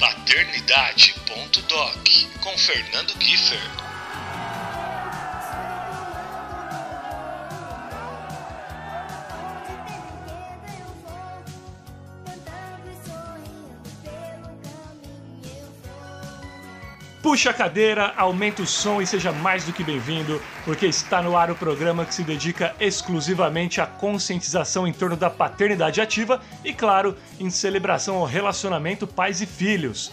paternidade.doc com Fernando Kiefer. Puxa a cadeira, aumenta o som e seja mais do que bem-vindo, porque está no ar o programa que se dedica exclusivamente à conscientização em torno da paternidade ativa e, claro, em celebração ao relacionamento pais e filhos.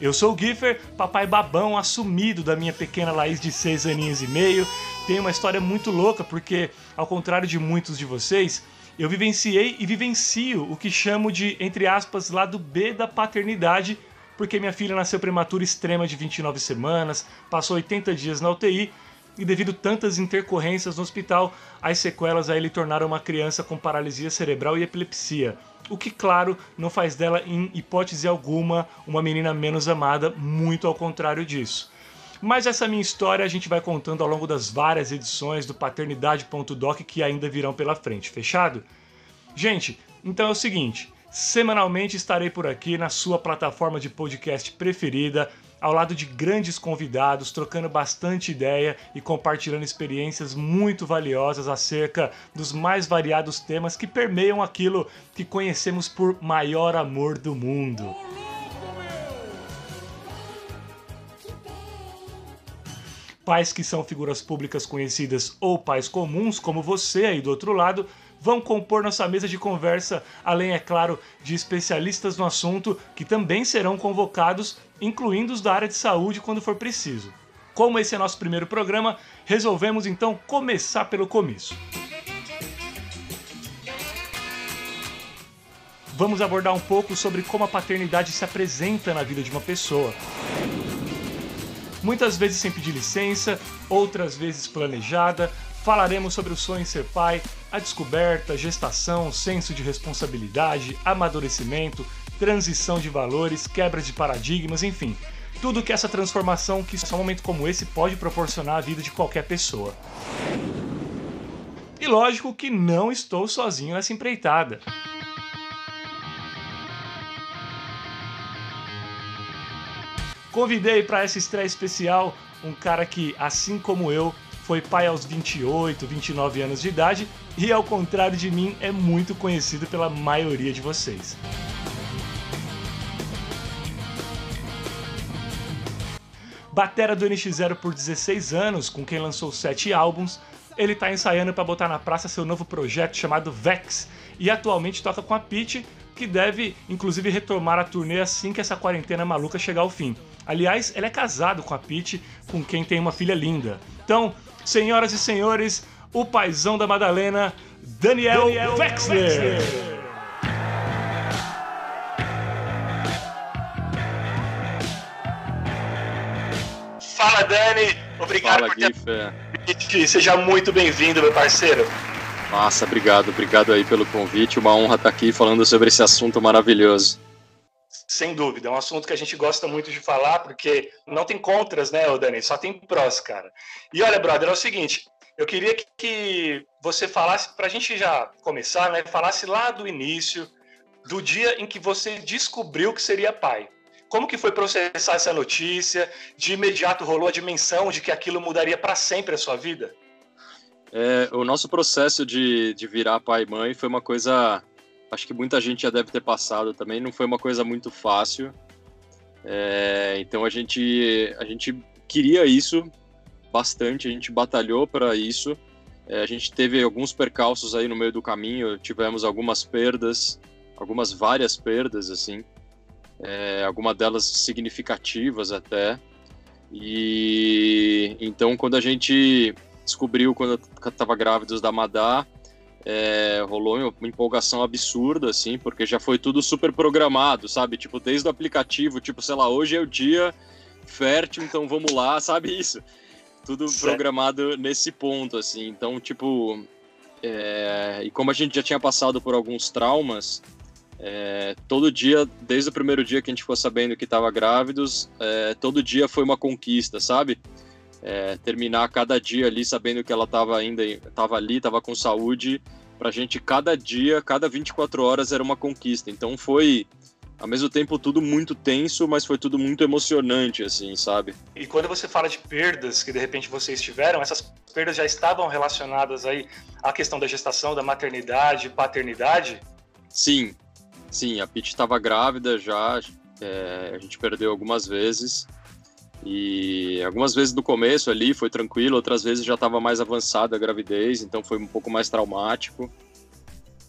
Eu sou o Giffer, papai babão assumido da minha pequena Laís de seis aninhos e meio. Tem uma história muito louca, porque, ao contrário de muitos de vocês, eu vivenciei e vivencio o que chamo de, entre aspas, lado B da paternidade, porque minha filha nasceu prematura extrema de 29 semanas, passou 80 dias na UTI e devido tantas intercorrências no hospital, as sequelas aí lhe tornaram uma criança com paralisia cerebral e epilepsia. O que, claro, não faz dela, em hipótese alguma, uma menina menos amada, muito ao contrário disso. Mas essa minha história a gente vai contando ao longo das várias edições do paternidade.doc que ainda virão pela frente, fechado? Gente, então é o seguinte, semanalmente estarei por aqui na sua plataforma de podcast preferida, ao lado de grandes convidados, trocando bastante ideia e compartilhando experiências muito valiosas acerca dos mais variados temas que permeiam aquilo que conhecemos por maior amor do mundo. Pais que são figuras públicas conhecidas ou pais comuns, como você aí do outro lado, vão compor nossa mesa de conversa, além, é claro, de especialistas no assunto que também serão convocados, incluindo os da área de saúde quando for preciso. Como esse é nosso primeiro programa, resolvemos então começar pelo começo. Vamos abordar um pouco sobre como a paternidade se apresenta na vida de uma pessoa muitas vezes sem pedir licença, outras vezes planejada. Falaremos sobre o sonho em ser pai, a descoberta, gestação, senso de responsabilidade, amadurecimento, transição de valores, quebras de paradigmas, enfim, tudo que essa transformação que só um momento como esse pode proporcionar à vida de qualquer pessoa. E lógico que não estou sozinho nessa empreitada. Convidei para essa estreia especial um cara que, assim como eu, foi pai aos 28, 29 anos de idade e, ao contrário de mim, é muito conhecido pela maioria de vocês. Batera do NX0 por 16 anos, com quem lançou 7 álbuns, ele está ensaiando para botar na praça seu novo projeto chamado Vex e atualmente toca com a Peach, que deve inclusive retomar a turnê assim que essa quarentena maluca chegar ao fim. Aliás, ele é casado com a Peach, com quem tem uma filha linda. Então, senhoras e senhores, o paizão da Madalena, Daniel, Daniel Wexler. Wexler. Fala, Dani. Obrigado Fala, por ter Seja muito bem-vindo, meu parceiro. Massa, obrigado. Obrigado aí pelo convite. Uma honra estar aqui falando sobre esse assunto maravilhoso. Sem dúvida, é um assunto que a gente gosta muito de falar, porque não tem contras, né, Dani? Só tem prós, cara. E olha, brother, é o seguinte, eu queria que você falasse, para a gente já começar, né, falasse lá do início, do dia em que você descobriu que seria pai. Como que foi processar essa notícia? De imediato rolou a dimensão de que aquilo mudaria para sempre a sua vida? É, o nosso processo de, de virar pai e mãe foi uma coisa, acho que muita gente já deve ter passado também, não foi uma coisa muito fácil. É, então a gente, a gente queria isso bastante, a gente batalhou para isso. É, a gente teve alguns percalços aí no meio do caminho, tivemos algumas perdas, algumas várias perdas, assim é, algumas delas significativas até. E então, quando a gente descobriu, quando estava grávidos da Madá, é, rolou uma empolgação absurda, assim, porque já foi tudo super programado, sabe? Tipo, desde o aplicativo, tipo, sei lá, hoje é o dia fértil, então vamos lá, sabe isso? Tudo certo. programado nesse ponto, assim. Então, tipo, é, e como a gente já tinha passado por alguns traumas, é, todo dia, desde o primeiro dia que a gente ficou sabendo que estava grávidos, é, todo dia foi uma conquista, sabe? É, terminar cada dia ali sabendo que ela estava ainda estava ali, estava com saúde, pra gente cada dia, cada 24 horas era uma conquista. Então foi ao mesmo tempo tudo muito tenso, mas foi tudo muito emocionante assim, sabe? E quando você fala de perdas que de repente vocês tiveram, essas perdas já estavam relacionadas aí à questão da gestação, da maternidade, paternidade? Sim, Sim, a Pete estava grávida já, é, a gente perdeu algumas vezes. E algumas vezes no começo ali foi tranquilo, outras vezes já estava mais avançada a gravidez, então foi um pouco mais traumático.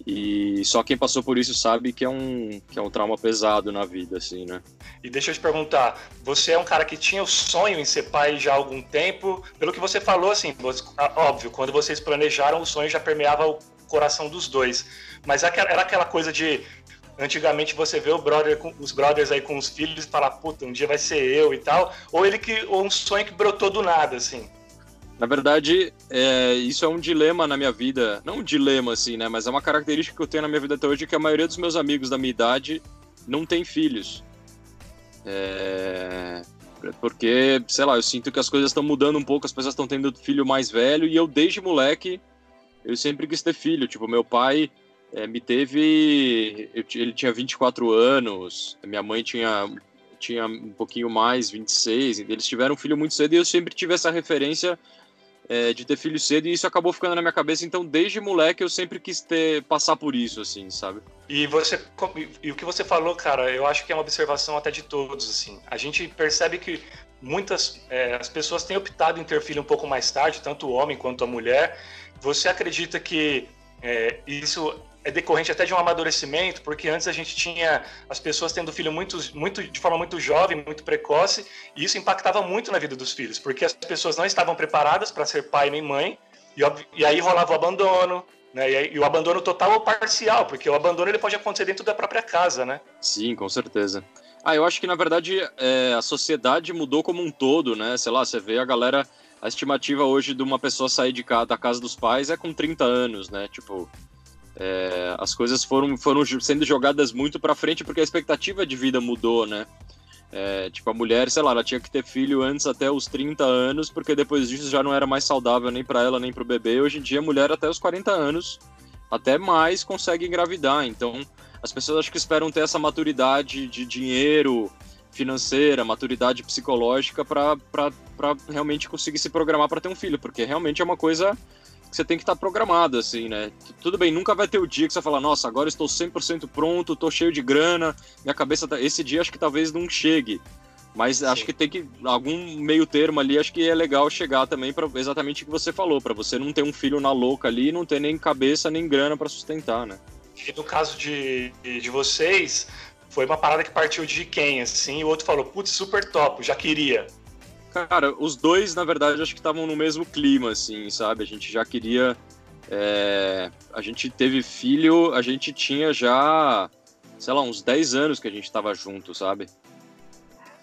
E só quem passou por isso sabe que é um, que é um trauma pesado na vida, assim, né? E deixa eu te perguntar, você é um cara que tinha o sonho em ser pai já há algum tempo? Pelo que você falou, assim, óbvio, quando vocês planejaram, o sonho já permeava o coração dos dois. Mas era aquela coisa de Antigamente você vê brother com, os brothers aí com os filhos e fala, puta, um dia vai ser eu e tal. Ou ele que. Ou um sonho que brotou do nada, assim. Na verdade, é, isso é um dilema na minha vida. Não um dilema, assim, né? Mas é uma característica que eu tenho na minha vida até hoje que a maioria dos meus amigos da minha idade não tem filhos. É... Porque, sei lá, eu sinto que as coisas estão mudando um pouco, as pessoas estão tendo filho mais velho, e eu, desde moleque, eu sempre quis ter filho. Tipo, meu pai é, me teve. Eu, ele tinha 24 anos, minha mãe tinha, tinha um pouquinho mais, 26. Eles tiveram um filho muito cedo e eu sempre tive essa referência é, de ter filho cedo e isso acabou ficando na minha cabeça. Então, desde moleque, eu sempre quis ter, passar por isso, assim, sabe? E você e o que você falou, cara, eu acho que é uma observação até de todos, assim. A gente percebe que muitas é, as pessoas têm optado em ter filho um pouco mais tarde, tanto o homem quanto a mulher. Você acredita que é, isso é decorrente até de um amadurecimento, porque antes a gente tinha as pessoas tendo filho muito, muito, de forma muito jovem, muito precoce, e isso impactava muito na vida dos filhos, porque as pessoas não estavam preparadas para ser pai nem mãe, e, e aí rolava o abandono, né? E, e, o abandono total ou parcial, porque o abandono ele pode acontecer dentro da própria casa, né? Sim, com certeza. Ah, eu acho que na verdade é, a sociedade mudou como um todo, né? Sei lá, você vê a galera, a estimativa hoje de uma pessoa sair de casa, da casa dos pais é com 30 anos, né? Tipo, é, as coisas foram, foram sendo jogadas muito para frente porque a expectativa de vida mudou, né? É, tipo, a mulher, sei lá, ela tinha que ter filho antes até os 30 anos, porque depois disso já não era mais saudável nem para ela nem para o bebê. Hoje em dia, a mulher até os 40 anos, até mais, consegue engravidar. Então, as pessoas acho que esperam ter essa maturidade de dinheiro, financeira, maturidade psicológica para realmente conseguir se programar para ter um filho, porque realmente é uma coisa que você tem que estar tá programado, assim, né? Tudo bem, nunca vai ter o dia que você fala, nossa, agora estou 100% pronto, estou cheio de grana, minha cabeça tá... Esse dia acho que talvez não chegue. Mas Sim. acho que tem que. Algum meio termo ali, acho que é legal chegar também para exatamente o que você falou, para você não ter um filho na louca ali e não ter nem cabeça nem grana para sustentar, né? E no caso de, de vocês, foi uma parada que partiu de quem, assim, e o outro falou, putz, super top, já queria. Cara, os dois, na verdade, acho que estavam no mesmo clima, assim, sabe? A gente já queria. É... A gente teve filho, a gente tinha já, sei lá, uns 10 anos que a gente tava junto, sabe?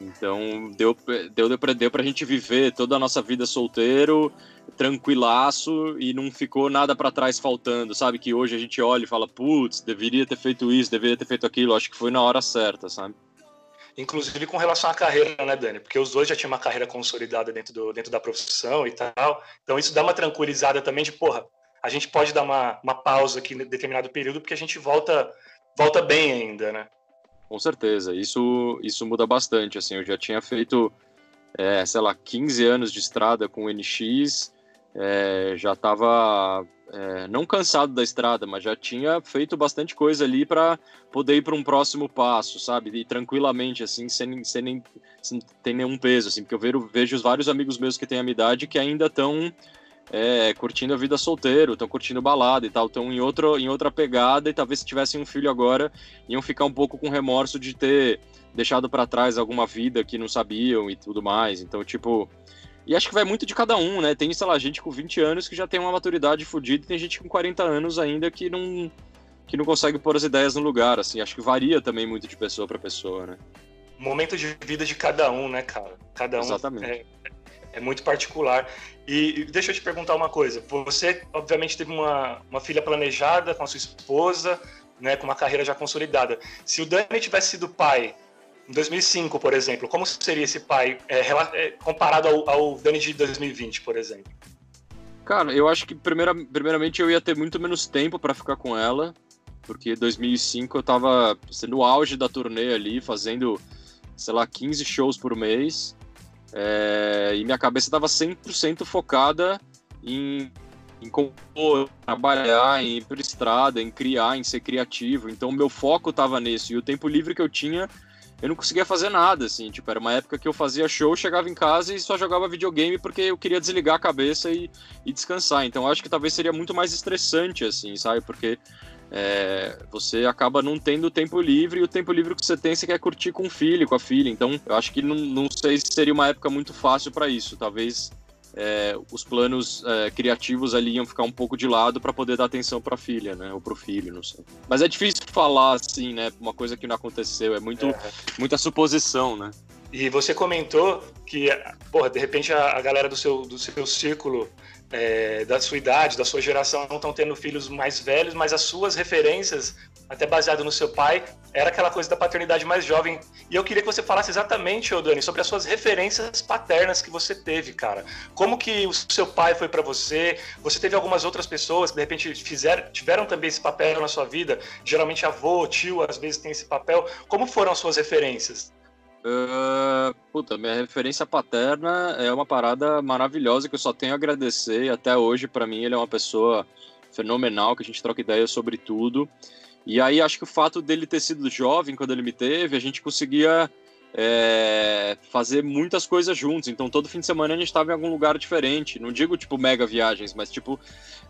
Então deu, deu, deu, pra, deu pra gente viver toda a nossa vida solteiro, tranquilaço e não ficou nada para trás faltando, sabe? Que hoje a gente olha e fala, putz, deveria ter feito isso, deveria ter feito aquilo. Acho que foi na hora certa, sabe? Inclusive com relação à carreira, né, Dani? Porque os dois já tinham uma carreira consolidada dentro, do, dentro da profissão e tal. Então isso dá uma tranquilizada também de, porra, a gente pode dar uma, uma pausa aqui em determinado período porque a gente volta, volta bem ainda, né? Com certeza, isso, isso muda bastante. Assim, eu já tinha feito, é, sei lá, 15 anos de estrada com o NX, é, já estava é, não cansado da estrada, mas já tinha feito bastante coisa ali para poder ir para um próximo passo, sabe? E tranquilamente, assim, sem, sem, nem, sem ter nenhum peso, assim, porque eu vejo, vejo vários amigos meus que têm a minha idade que ainda estão é, curtindo a vida solteiro, estão curtindo balada e tal, estão em, outro, em outra pegada e talvez se tivessem um filho agora iam ficar um pouco com remorso de ter deixado para trás alguma vida que não sabiam e tudo mais. Então, tipo, e acho que vai muito de cada um, né? Tem, sei lá, gente com 20 anos que já tem uma maturidade fodida e tem gente com 40 anos ainda que não, que não consegue pôr as ideias no lugar, assim. Acho que varia também muito de pessoa para pessoa, né? Momento de vida de cada um, né, cara? Cada um Exatamente. É, é muito particular. E, e deixa eu te perguntar uma coisa. Você, obviamente, teve uma, uma filha planejada com a sua esposa, né, com uma carreira já consolidada. Se o Dani tivesse sido pai em 2005, por exemplo, como seria esse pai é, é, comparado ao, ao Dani de 2020, por exemplo? Cara, eu acho que primeira, primeiramente eu ia ter muito menos tempo para ficar com ela, porque 2005 eu tava sendo o auge da turnê ali, fazendo, sei lá, 15 shows por mês, é, e minha cabeça tava 100% focada em, em compor, trabalhar, em ir pra estrada, em criar, em ser criativo, então meu foco tava nisso, e o tempo livre que eu tinha eu não conseguia fazer nada, assim, tipo, era uma época que eu fazia show, chegava em casa e só jogava videogame porque eu queria desligar a cabeça e, e descansar. Então acho que talvez seria muito mais estressante, assim, sabe? Porque é, você acaba não tendo tempo livre e o tempo livre que você tem você quer curtir com o filho, com a filha. Então eu acho que não, não sei se seria uma época muito fácil para isso. Talvez é, os planos é, criativos ali iam ficar um pouco de lado para poder dar atenção para a filha, né? Ou para o filho, não sei. Mas é difícil falar assim, né? Uma coisa que não aconteceu, é muito, é. muita suposição, né? E você comentou que, porra, de repente a, a galera do seu, do seu círculo é, da sua idade, da sua geração, não estão tendo filhos mais velhos, mas as suas referências, até baseado no seu pai, era aquela coisa da paternidade mais jovem. E eu queria que você falasse exatamente, ô Dani, sobre as suas referências paternas que você teve, cara. Como que o seu pai foi para você? Você teve algumas outras pessoas que de repente fizeram, tiveram também esse papel na sua vida? Geralmente avô, tio, às vezes tem esse papel. Como foram as suas referências? Uh, puta, minha referência paterna é uma parada maravilhosa que eu só tenho a agradecer. Até hoje, para mim, ele é uma pessoa fenomenal, que a gente troca ideias sobre tudo. E aí, acho que o fato dele ter sido jovem quando ele me teve, a gente conseguia é, fazer muitas coisas juntos. Então, todo fim de semana a gente estava em algum lugar diferente. Não digo, tipo, mega viagens, mas, tipo,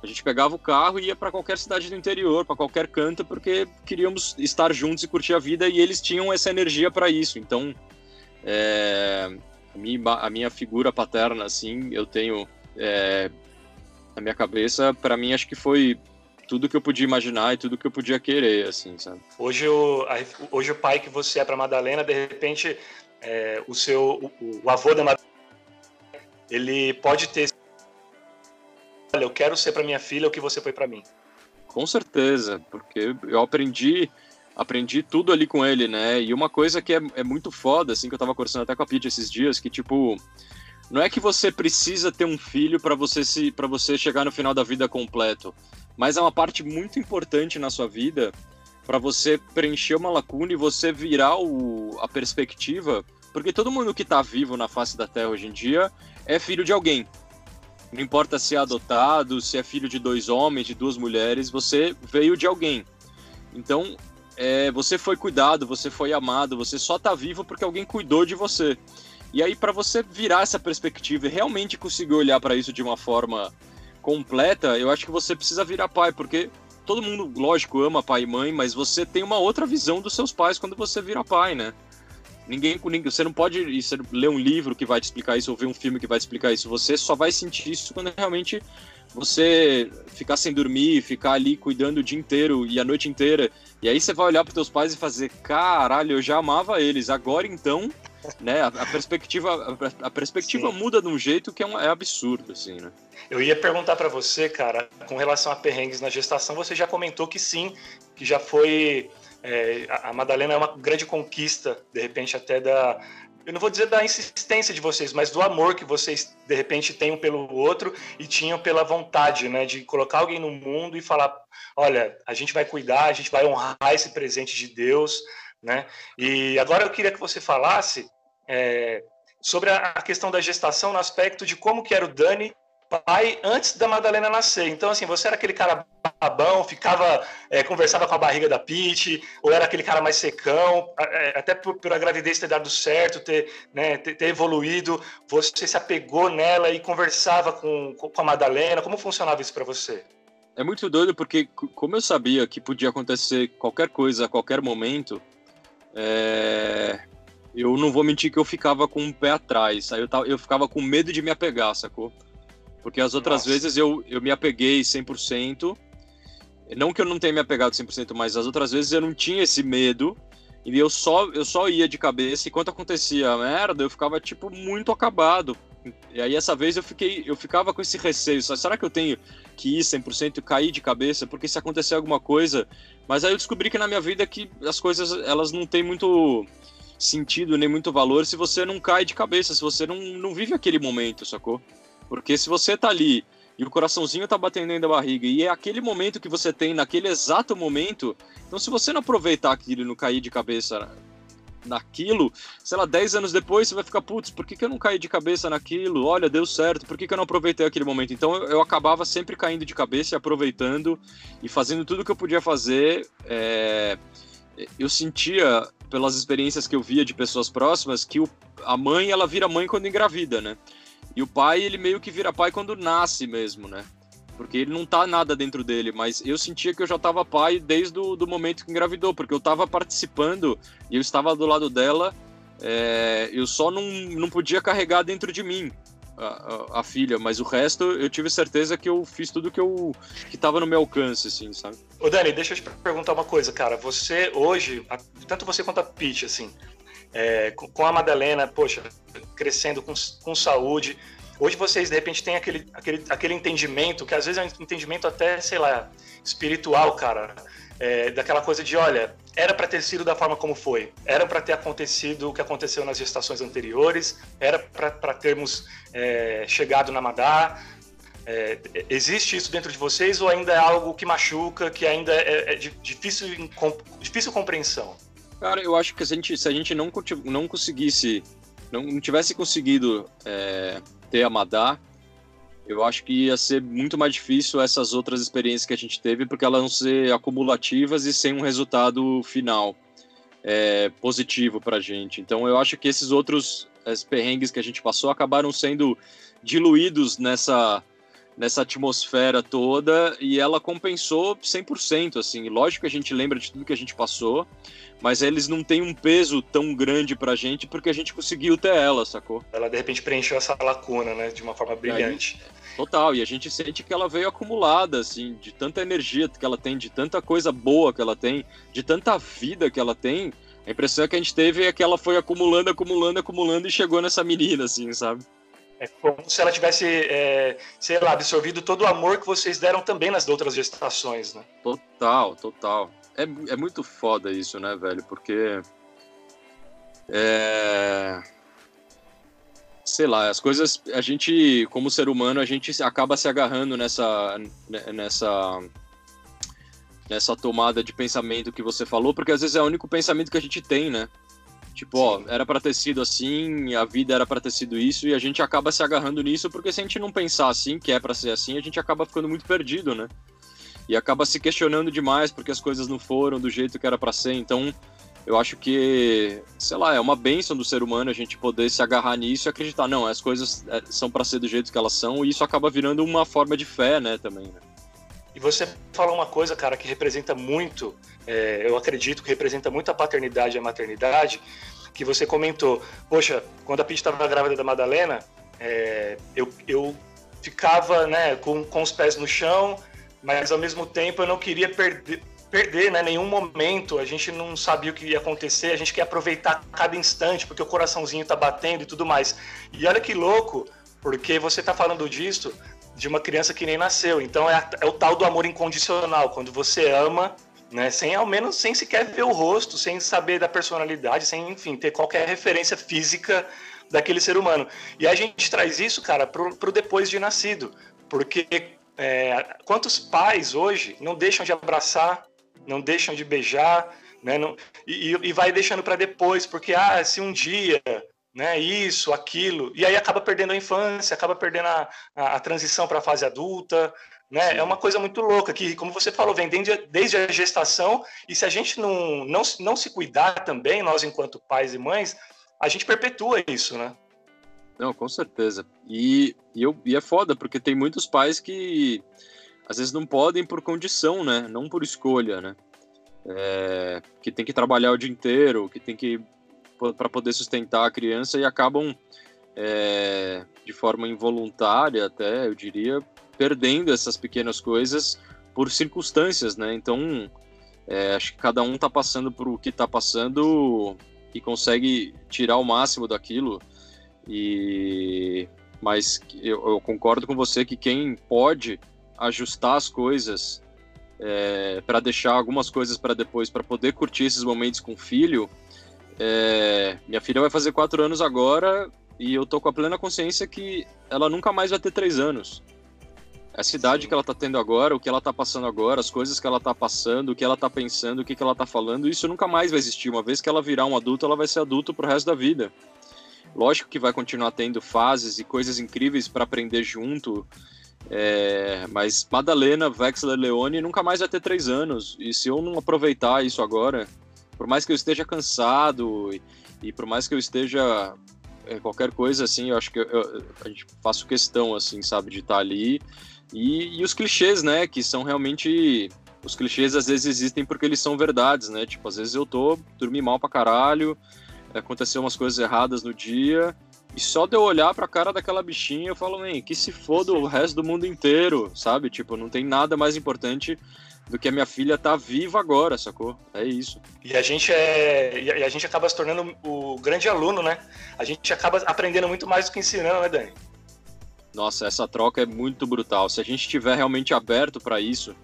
a gente pegava o carro e ia para qualquer cidade do interior, para qualquer canto, porque queríamos estar juntos e curtir a vida e eles tinham essa energia para isso. Então, é, a, minha, a, minha, figura paterna, assim, eu tenho é, na minha cabeça, para mim, acho que foi tudo que eu podia imaginar e tudo que eu podia querer, assim, sabe? Hoje o, hoje o pai que você é para Madalena, de repente, é, o seu o, o avô da Madalena, ele pode ter olha, eu quero ser para minha filha o que você foi para mim. Com certeza, porque eu aprendi aprendi tudo ali com ele, né? E uma coisa que é, é muito foda, assim, que eu tava conversando até com a Pete esses dias, que tipo, não é que você precisa ter um filho para você se para você chegar no final da vida completo, mas é uma parte muito importante na sua vida para você preencher uma lacuna e você virar o, a perspectiva, porque todo mundo que está vivo na face da Terra hoje em dia é filho de alguém. Não importa se é adotado, se é filho de dois homens, de duas mulheres, você veio de alguém. Então, é, você foi cuidado, você foi amado, você só está vivo porque alguém cuidou de você. E aí, para você virar essa perspectiva e realmente conseguir olhar para isso de uma forma completa, eu acho que você precisa virar pai, porque todo mundo, lógico, ama pai e mãe, mas você tem uma outra visão dos seus pais quando você vira pai, né? Ninguém, você não pode você ler um livro que vai te explicar isso ou ver um filme que vai te explicar isso. Você só vai sentir isso quando realmente você ficar sem dormir, ficar ali cuidando o dia inteiro e a noite inteira. E aí você vai olhar para teus pais e fazer, caralho, eu já amava eles. Agora então, né? A, a perspectiva, a, a perspectiva muda de um jeito que é, um, é absurdo, assim, né? Eu ia perguntar para você, cara, com relação a perrengues na gestação, você já comentou que sim, que já foi é, a Madalena é uma grande conquista, de repente até da, eu não vou dizer da insistência de vocês, mas do amor que vocês de repente têm um pelo outro e tinham pela vontade, né, de colocar alguém no mundo e falar, olha, a gente vai cuidar, a gente vai honrar esse presente de Deus, né? E agora eu queria que você falasse é, sobre a questão da gestação no aspecto de como que era o Dani pai antes da Madalena nascer. Então, assim, você era aquele cara babão, ficava, é, conversava com a barriga da Pete, ou era aquele cara mais secão, é, até por, a gravidez ter dado certo, ter, né, ter, ter, evoluído, você se apegou nela e conversava com, com a Madalena. Como funcionava isso para você? É muito doido porque, como eu sabia que podia acontecer qualquer coisa a qualquer momento, é... eu não vou mentir que eu ficava com um pé atrás. Aí eu, tava, eu ficava com medo de me apegar, sacou? Porque as outras Nossa. vezes eu, eu me apeguei 100%. Não que eu não tenha me apegado 100%, mas as outras vezes eu não tinha esse medo. E eu só, eu só ia de cabeça. E quando acontecia merda, eu ficava, tipo, muito acabado. E aí essa vez eu fiquei, eu ficava com esse receio. Será que eu tenho que ir 100% e cair de cabeça? Porque se acontecer alguma coisa... Mas aí eu descobri que na minha vida que as coisas, elas não têm muito sentido, nem muito valor se você não cai de cabeça, se você não, não vive aquele momento, sacou? Porque se você tá ali e o coraçãozinho tá batendo dentro da barriga e é aquele momento que você tem naquele exato momento, então se você não aproveitar aquilo e não cair de cabeça naquilo, sei lá, 10 anos depois você vai ficar, putz, por que, que eu não caí de cabeça naquilo? Olha, deu certo, por que, que eu não aproveitei aquele momento? Então eu, eu acabava sempre caindo de cabeça e aproveitando e fazendo tudo que eu podia fazer. É... Eu sentia, pelas experiências que eu via de pessoas próximas, que o... a mãe, ela vira mãe quando engravida, né? E o pai, ele meio que vira pai quando nasce mesmo, né? Porque ele não tá nada dentro dele, mas eu sentia que eu já tava pai desde o do momento que engravidou, porque eu tava participando e eu estava do lado dela, é, eu só não, não podia carregar dentro de mim a, a, a, filha, mas o resto eu tive certeza que eu fiz tudo que eu que tava no meu alcance, assim, sabe? Ô Dani, deixa eu te perguntar uma coisa, cara. Você hoje, tanto você quanto a Peach, assim, é, com a Madalena, poxa, crescendo com, com saúde. Hoje vocês, de repente, têm aquele, aquele, aquele entendimento, que às vezes é um entendimento até, sei lá, espiritual, cara. É, daquela coisa de, olha, era para ter sido da forma como foi, era para ter acontecido o que aconteceu nas gestações anteriores, era para termos é, chegado na Madá. É, existe isso dentro de vocês ou ainda é algo que machuca, que ainda é, é difícil, difícil compreensão? Cara, eu acho que se a gente, se a gente não, não conseguisse não tivesse conseguido é, ter a Madá, eu acho que ia ser muito mais difícil essas outras experiências que a gente teve, porque elas vão ser acumulativas e sem um resultado final é, positivo para a gente. Então eu acho que esses outros perrengues que a gente passou acabaram sendo diluídos nessa nessa atmosfera toda e ela compensou 100%, assim. Lógico que a gente lembra de tudo que a gente passou, mas eles não têm um peso tão grande pra gente porque a gente conseguiu ter ela, sacou? Ela de repente preencheu essa lacuna, né, de uma forma brilhante. Aí, total, e a gente sente que ela veio acumulada, assim, de tanta energia que ela tem, de tanta coisa boa que ela tem, de tanta vida que ela tem. A impressão que a gente teve é que ela foi acumulando, acumulando, acumulando e chegou nessa menina, assim, sabe? É como se ela tivesse, é, sei lá, absorvido todo o amor que vocês deram também nas outras gestações, né? Total, total. É, é muito foda isso, né, velho? Porque. É. Sei lá, as coisas. A gente, como ser humano, a gente acaba se agarrando nessa. nessa nessa tomada de pensamento que você falou, porque às vezes é o único pensamento que a gente tem, né? Tipo, ó, era para ter sido assim, a vida era para ter sido isso, e a gente acaba se agarrando nisso, porque se a gente não pensar assim, que é para ser assim, a gente acaba ficando muito perdido, né? E acaba se questionando demais porque as coisas não foram do jeito que era para ser. Então, eu acho que, sei lá, é uma benção do ser humano a gente poder se agarrar nisso e acreditar, não, as coisas é, são para ser do jeito que elas são, e isso acaba virando uma forma de fé, né, também, né? E você falou uma coisa, cara, que representa muito, é, eu acredito que representa muito a paternidade e a maternidade, que você comentou. Poxa, quando a Pete estava grávida da Madalena, é, eu, eu ficava né, com, com os pés no chão, mas ao mesmo tempo eu não queria perder, perder né, nenhum momento, a gente não sabia o que ia acontecer, a gente quer aproveitar cada instante, porque o coraçãozinho tá batendo e tudo mais. E olha que louco, porque você tá falando disso de uma criança que nem nasceu. Então é, é o tal do amor incondicional, quando você ama, né, sem ao menos sem sequer ver o rosto, sem saber da personalidade, sem enfim ter qualquer referência física daquele ser humano. E a gente traz isso, cara, pro, pro depois de nascido, porque é, quantos pais hoje não deixam de abraçar não deixam de beijar, né? Não, e, e vai deixando para depois, porque ah, se um dia, né? Isso, aquilo, e aí acaba perdendo a infância, acaba perdendo a, a, a transição para a fase adulta, né? É uma coisa muito louca que, como você falou, vem desde, desde a gestação e se a gente não, não, não se cuidar também, nós enquanto pais e mães, a gente perpetua isso, né? Não, com certeza. E, e, eu, e é foda, porque tem muitos pais que às vezes não podem por condição, né? Não por escolha, né? É, que tem que trabalhar o dia inteiro, que tem que para poder sustentar a criança e acabam é, de forma involuntária, até eu diria, perdendo essas pequenas coisas por circunstâncias, né? Então, é, acho que cada um está passando por o que está passando e consegue tirar o máximo daquilo. E mas eu, eu concordo com você que quem pode ajustar as coisas é, para deixar algumas coisas para depois, para poder curtir esses momentos com o filho. É, minha filha vai fazer quatro anos agora e eu tô com a plena consciência que ela nunca mais vai ter três anos. Essa idade que ela tá tendo agora, o que ela tá passando agora, as coisas que ela tá passando, o que ela tá pensando, o que, que ela tá falando, isso nunca mais vai existir. Uma vez que ela virar um adulto, ela vai ser adulto pro resto da vida. Lógico que vai continuar tendo fases e coisas incríveis para aprender junto, é, mas Madalena, Vexler Leone nunca mais vai ter três anos. E se eu não aproveitar isso agora, por mais que eu esteja cansado e, e por mais que eu esteja é, qualquer coisa assim, eu acho que eu, eu, a gente faço questão, assim, sabe, de estar ali. E, e os clichês, né, que são realmente. Os clichês às vezes existem porque eles são verdades, né? Tipo, às vezes eu tô, dormi mal pra caralho, aconteceu umas coisas erradas no dia, e só de eu olhar pra cara daquela bichinha, eu falo, man, que se foda o resto do mundo inteiro, sabe? Tipo, não tem nada mais importante do que a minha filha tá viva agora, sacou? É isso. E a gente é. E a gente acaba se tornando o grande aluno, né? A gente acaba aprendendo muito mais do que ensinando, né, Dani? Nossa, essa troca é muito brutal. Se a gente estiver realmente aberto para isso,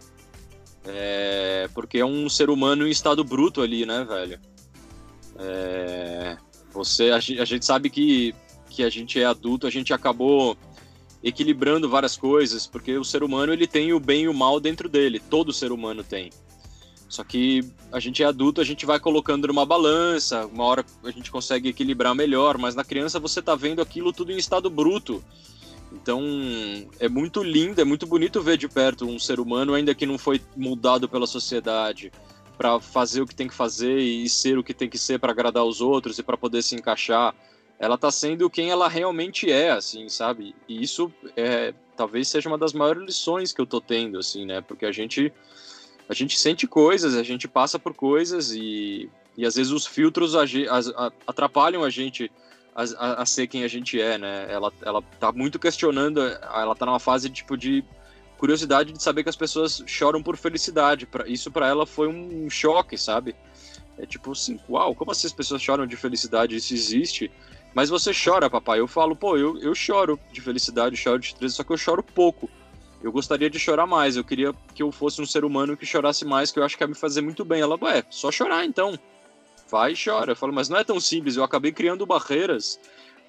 é... porque é um ser humano em estado bruto ali, né, velho? É... Você, a gente sabe que que a gente é adulto, a gente acabou equilibrando várias coisas, porque o ser humano ele tem o bem e o mal dentro dele, todo ser humano tem. Só que a gente é adulto, a gente vai colocando numa balança, uma hora a gente consegue equilibrar melhor, mas na criança você tá vendo aquilo tudo em estado bruto. Então é muito lindo, é muito bonito ver de perto um ser humano, ainda que não foi moldado pela sociedade, para fazer o que tem que fazer e ser o que tem que ser para agradar os outros e para poder se encaixar ela tá sendo quem ela realmente é, assim, sabe? E isso é, talvez seja uma das maiores lições que eu tô tendo, assim, né? Porque a gente a gente sente coisas, a gente passa por coisas e, e às vezes os filtros a, a, atrapalham a gente a, a, ser quem a gente é, né? Ela, ela tá muito questionando, ela tá numa fase tipo de curiosidade de saber que as pessoas choram por felicidade. Pra, isso para ela foi um choque, sabe? É tipo assim, uau, como assim as pessoas choram de felicidade? Isso existe? Mas você chora, papai. Eu falo, pô, eu, eu choro de felicidade, choro de tristeza, só que eu choro pouco. Eu gostaria de chorar mais. Eu queria que eu fosse um ser humano que chorasse mais, que eu acho que ia me fazer muito bem. Ela, ué, só chorar então. Vai e chora. Eu falo, mas não é tão simples. Eu acabei criando barreiras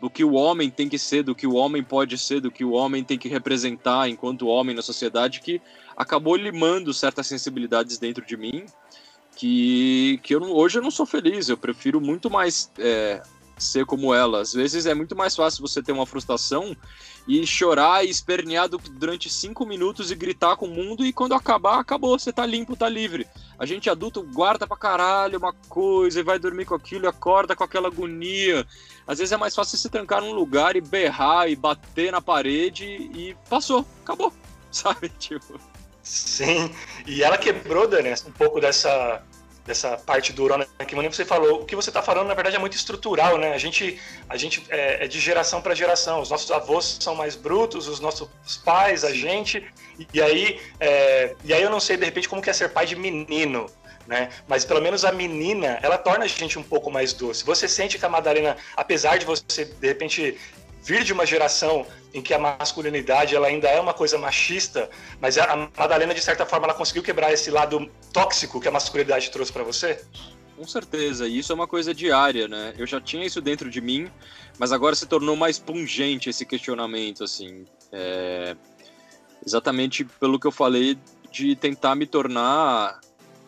do que o homem tem que ser, do que o homem pode ser, do que o homem tem que representar enquanto homem na sociedade, que acabou limando certas sensibilidades dentro de mim, que, que eu hoje eu não sou feliz, eu prefiro muito mais é, ser como ela. Às vezes é muito mais fácil você ter uma frustração e chorar e espernear durante cinco minutos e gritar com o mundo e quando acabar, acabou, você tá limpo, tá livre. A gente adulto guarda pra caralho uma coisa e vai dormir com aquilo, acorda com aquela agonia. Às vezes é mais fácil se trancar num lugar e berrar e bater na parede e passou, acabou, sabe? Tipo. Sim, e ela quebrou, Dani, um pouco dessa dessa parte do Urona que você falou, o que você está falando na verdade é muito estrutural, né? A gente, a gente é, é de geração para geração. Os nossos avós são mais brutos, os nossos pais, a gente. E aí, é, e aí eu não sei de repente como que é ser pai de menino. Né? Mas pelo menos a menina, ela torna a gente um pouco mais doce. Você sente que a Madalena, apesar de você de repente vir de uma geração em que a masculinidade ela ainda é uma coisa machista, mas a Madalena de certa forma ela conseguiu quebrar esse lado tóxico que a masculinidade trouxe para você? Com certeza, e isso é uma coisa diária, né? Eu já tinha isso dentro de mim, mas agora se tornou mais pungente esse questionamento, assim. É... Exatamente pelo que eu falei de tentar me tornar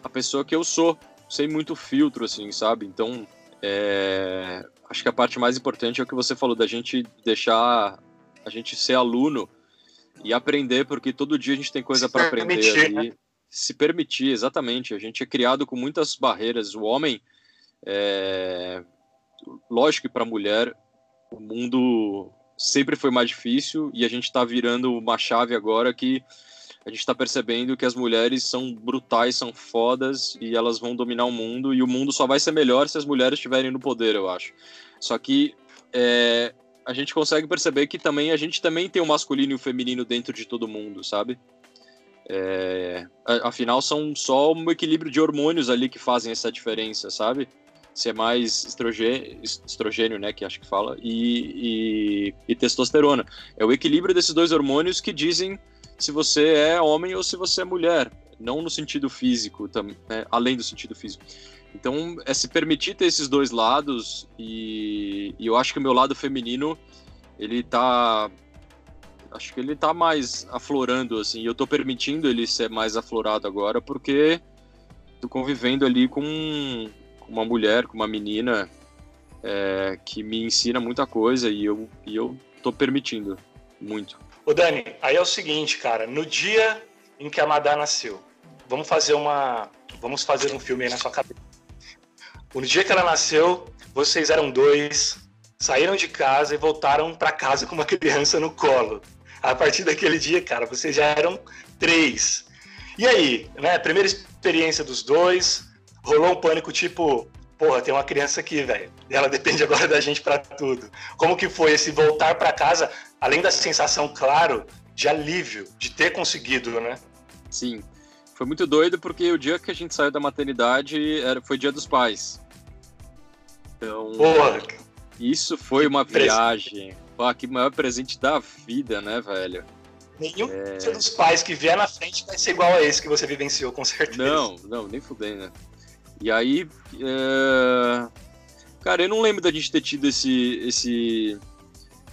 a pessoa que eu sou, sem muito filtro, assim, sabe? Então, é acho que a parte mais importante é o que você falou, da gente deixar a gente ser aluno e aprender, porque todo dia a gente tem coisa para aprender ali. Né? Se permitir, exatamente. A gente é criado com muitas barreiras. O homem, é... lógico que para a mulher, o mundo sempre foi mais difícil e a gente está virando uma chave agora que a gente está percebendo que as mulheres são brutais, são fodas e elas vão dominar o mundo e o mundo só vai ser melhor se as mulheres estiverem no poder, eu acho. Só que é, a gente consegue perceber que também a gente também tem o masculino e o feminino dentro de todo mundo, sabe? É, afinal, são só um equilíbrio de hormônios ali que fazem essa diferença, sabe? Se é mais estrogênio, estrogênio né, que acho que fala, e, e, e testosterona. É o equilíbrio desses dois hormônios que dizem se você é homem ou se você é mulher, não no sentido físico, né, além do sentido físico. Então, é se permitir ter esses dois lados e, e, eu acho que o meu lado feminino, ele tá acho que ele tá mais aflorando assim, e eu tô permitindo ele ser mais aflorado agora porque tô convivendo ali com, com uma mulher, com uma menina é, que me ensina muita coisa e eu e eu tô permitindo muito. Ô Dani, aí é o seguinte, cara, no dia em que a Madá nasceu, vamos fazer uma vamos fazer um filme aí na sua cabeça no dia que ela nasceu, vocês eram dois, saíram de casa e voltaram para casa com uma criança no colo. A partir daquele dia, cara, vocês já eram três. E aí, né? Primeira experiência dos dois, rolou um pânico tipo, porra, tem uma criança aqui, velho. Ela depende agora da gente para tudo. Como que foi esse voltar para casa, além da sensação, claro, de alívio, de ter conseguido, né? Sim. Foi muito doido porque o dia que a gente saiu da maternidade era, foi dia dos pais. Então, Porra. isso foi uma viagem. Pô, que maior presente da vida, né, velho? Nenhum é... dos pais que vier na frente vai ser igual a esse que você vivenciou, com certeza. Não, não, nem fudei, né? E aí, é... cara, eu não lembro da gente ter tido esse, esse...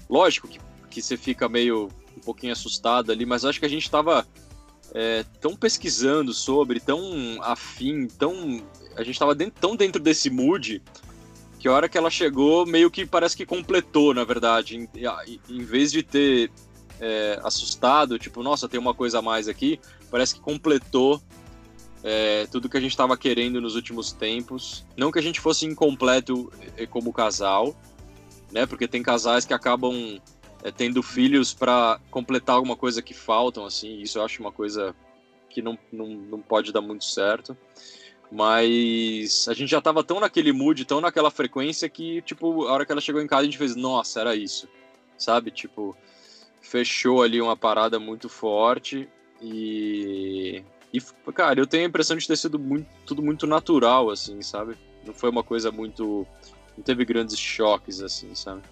Lógico que, que você fica meio um pouquinho assustado ali, mas acho que a gente tava é, tão pesquisando sobre, tão afim, tão... A gente tava dentro, tão dentro desse mood que a hora que ela chegou, meio que parece que completou, na verdade. Em, em vez de ter é, assustado, tipo, nossa, tem uma coisa a mais aqui, parece que completou é, tudo que a gente estava querendo nos últimos tempos. Não que a gente fosse incompleto é, como casal, né? Porque tem casais que acabam é, tendo filhos para completar alguma coisa que faltam, assim. Isso eu acho uma coisa que não, não, não pode dar muito certo. Mas a gente já tava tão naquele mood, tão naquela frequência que, tipo, a hora que ela chegou em casa a gente fez, nossa, era isso. Sabe? Tipo, fechou ali uma parada muito forte e. E, cara, eu tenho a impressão de ter sido muito, tudo muito natural, assim, sabe? Não foi uma coisa muito. Não teve grandes choques, assim, sabe?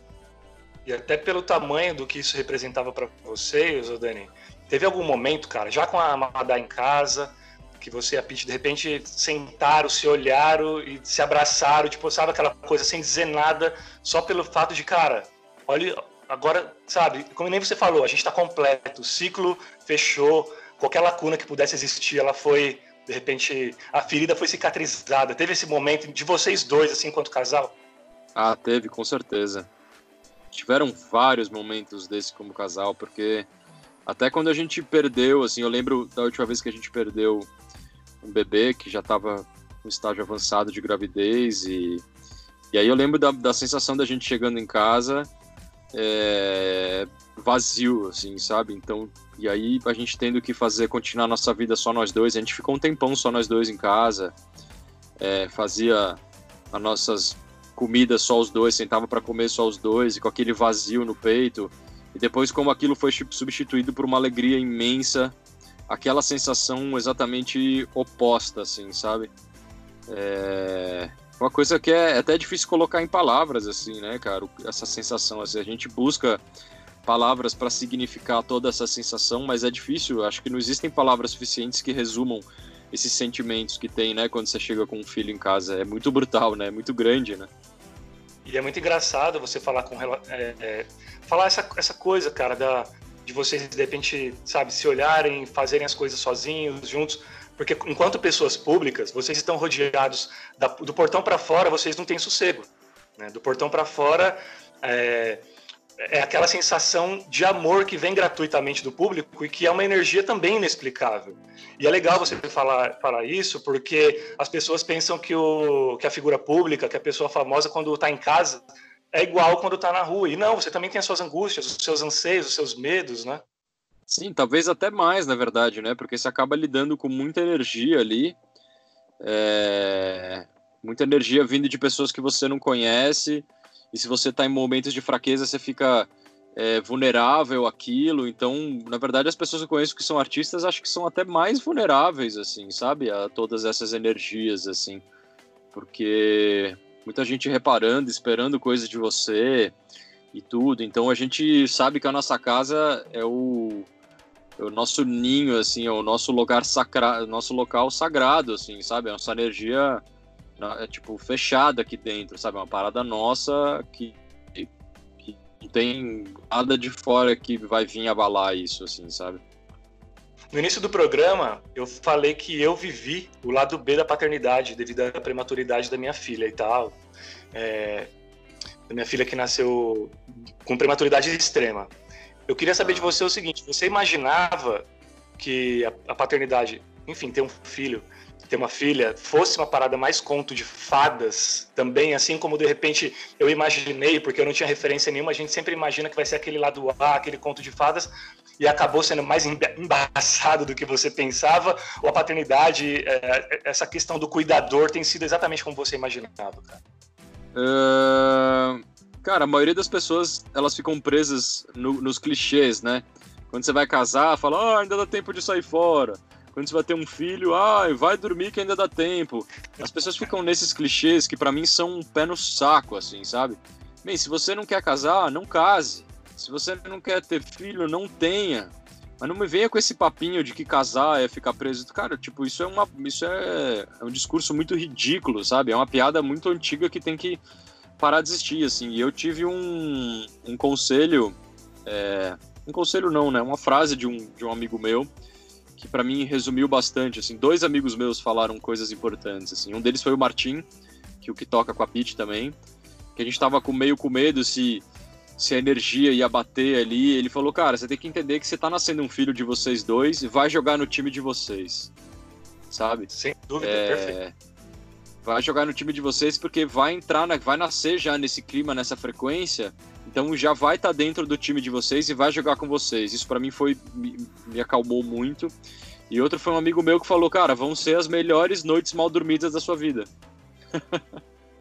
E até pelo tamanho do que isso representava para vocês, Dani, teve algum momento, cara, já com a Amadá em casa, que você e a Pete de repente sentaram, se olharam e se abraçaram, tipo, sabe aquela coisa sem dizer nada, só pelo fato de, cara, olha, agora, sabe, como nem você falou, a gente está completo, o ciclo fechou, qualquer lacuna que pudesse existir, ela foi, de repente, a ferida foi cicatrizada. Teve esse momento de vocês dois, assim, enquanto casal? Ah, teve, com certeza. Tiveram vários momentos desse como casal, porque até quando a gente perdeu, assim, eu lembro da última vez que a gente perdeu um bebê que já estava no estágio avançado de gravidez e e aí eu lembro da, da sensação da gente chegando em casa é, vazio, assim, sabe? Então, e aí a gente tendo que fazer, continuar nossa vida só nós dois. A gente ficou um tempão só nós dois em casa, é, fazia as nossas comidas só os dois, sentava para comer só os dois, e com aquele vazio no peito. E depois, como aquilo foi substituído por uma alegria imensa, aquela sensação exatamente oposta, assim, sabe? É uma coisa que é até difícil colocar em palavras, assim, né, cara? Essa sensação, assim, a gente busca palavras para significar toda essa sensação, mas é difícil. Acho que não existem palavras suficientes que resumam esses sentimentos que tem, né, quando você chega com um filho em casa. É muito brutal, né? É muito grande, né? E é muito engraçado você falar com é, é, falar essa, essa coisa, cara, da de vocês de repente, sabe, se olharem, fazerem as coisas sozinhos, juntos porque enquanto pessoas públicas, vocês estão rodeados da, do portão para fora, vocês não têm sossego. Né? Do portão para fora é, é, aquela sensação de amor que vem gratuitamente do público e que é uma energia também inexplicável. E é legal você falar, falar isso, porque as pessoas pensam que, o, que a figura pública, que a pessoa famosa, quando está em casa, é igual quando está na rua. E não, você também tem as suas angústias, os seus anseios, os seus medos, né? Sim, talvez até mais, na verdade, né? Porque você acaba lidando com muita energia ali. É... Muita energia vindo de pessoas que você não conhece. E se você está em momentos de fraqueza, você fica é, vulnerável àquilo. Então, na verdade, as pessoas que eu conheço que são artistas, acho que são até mais vulneráveis, assim, sabe? A todas essas energias, assim. Porque muita gente reparando, esperando coisas de você e tudo. Então, a gente sabe que a nossa casa é o é o nosso ninho, assim, é o nosso lugar sacrado, nosso local sagrado, assim, sabe? É nossa energia, é, tipo, fechada aqui dentro, sabe? É uma parada nossa que, que não tem nada de fora que vai vir abalar isso, assim, sabe? No início do programa, eu falei que eu vivi o lado B da paternidade devido à prematuridade da minha filha e tal. É, da minha filha que nasceu com prematuridade extrema. Eu queria saber de você o seguinte: você imaginava que a, a paternidade, enfim, ter um filho, ter uma filha, fosse uma parada mais conto de fadas também, assim como de repente eu imaginei, porque eu não tinha referência nenhuma, a gente sempre imagina que vai ser aquele lado A, aquele conto de fadas, e acabou sendo mais embaçado do que você pensava, ou a paternidade, é, essa questão do cuidador tem sido exatamente como você imaginava, cara? Uh, Cara, a maioria das pessoas, elas ficam presas no, nos clichês, né? Quando você vai casar, fala, ah, ainda dá tempo de sair fora. Quando você vai ter um filho, ah, vai dormir que ainda dá tempo. As pessoas ficam nesses clichês que para mim são um pé no saco, assim, sabe? Bem, se você não quer casar, não case. Se você não quer ter filho, não tenha. Mas não me venha com esse papinho de que casar é ficar preso. Cara, tipo, isso é uma. Isso é, é um discurso muito ridículo, sabe? É uma piada muito antiga que tem que parar de existir, assim. E eu tive um, um conselho, é, um conselho não, né? Uma frase de um, de um amigo meu que para mim resumiu bastante, assim. Dois amigos meus falaram coisas importantes, assim. Um deles foi o Martim, que o que toca com a Pete também, que a gente tava com meio com medo se se a energia ia bater ali. Ele falou, cara, você tem que entender que você tá nascendo um filho de vocês dois e vai jogar no time de vocês. Sabe? Sem dúvida, é... perfeito vai jogar no time de vocês porque vai entrar, na, vai nascer já nesse clima, nessa frequência. Então já vai estar tá dentro do time de vocês e vai jogar com vocês. Isso para mim foi me, me, acalmou muito. E outro foi um amigo meu que falou, cara, vão ser as melhores noites mal dormidas da sua vida.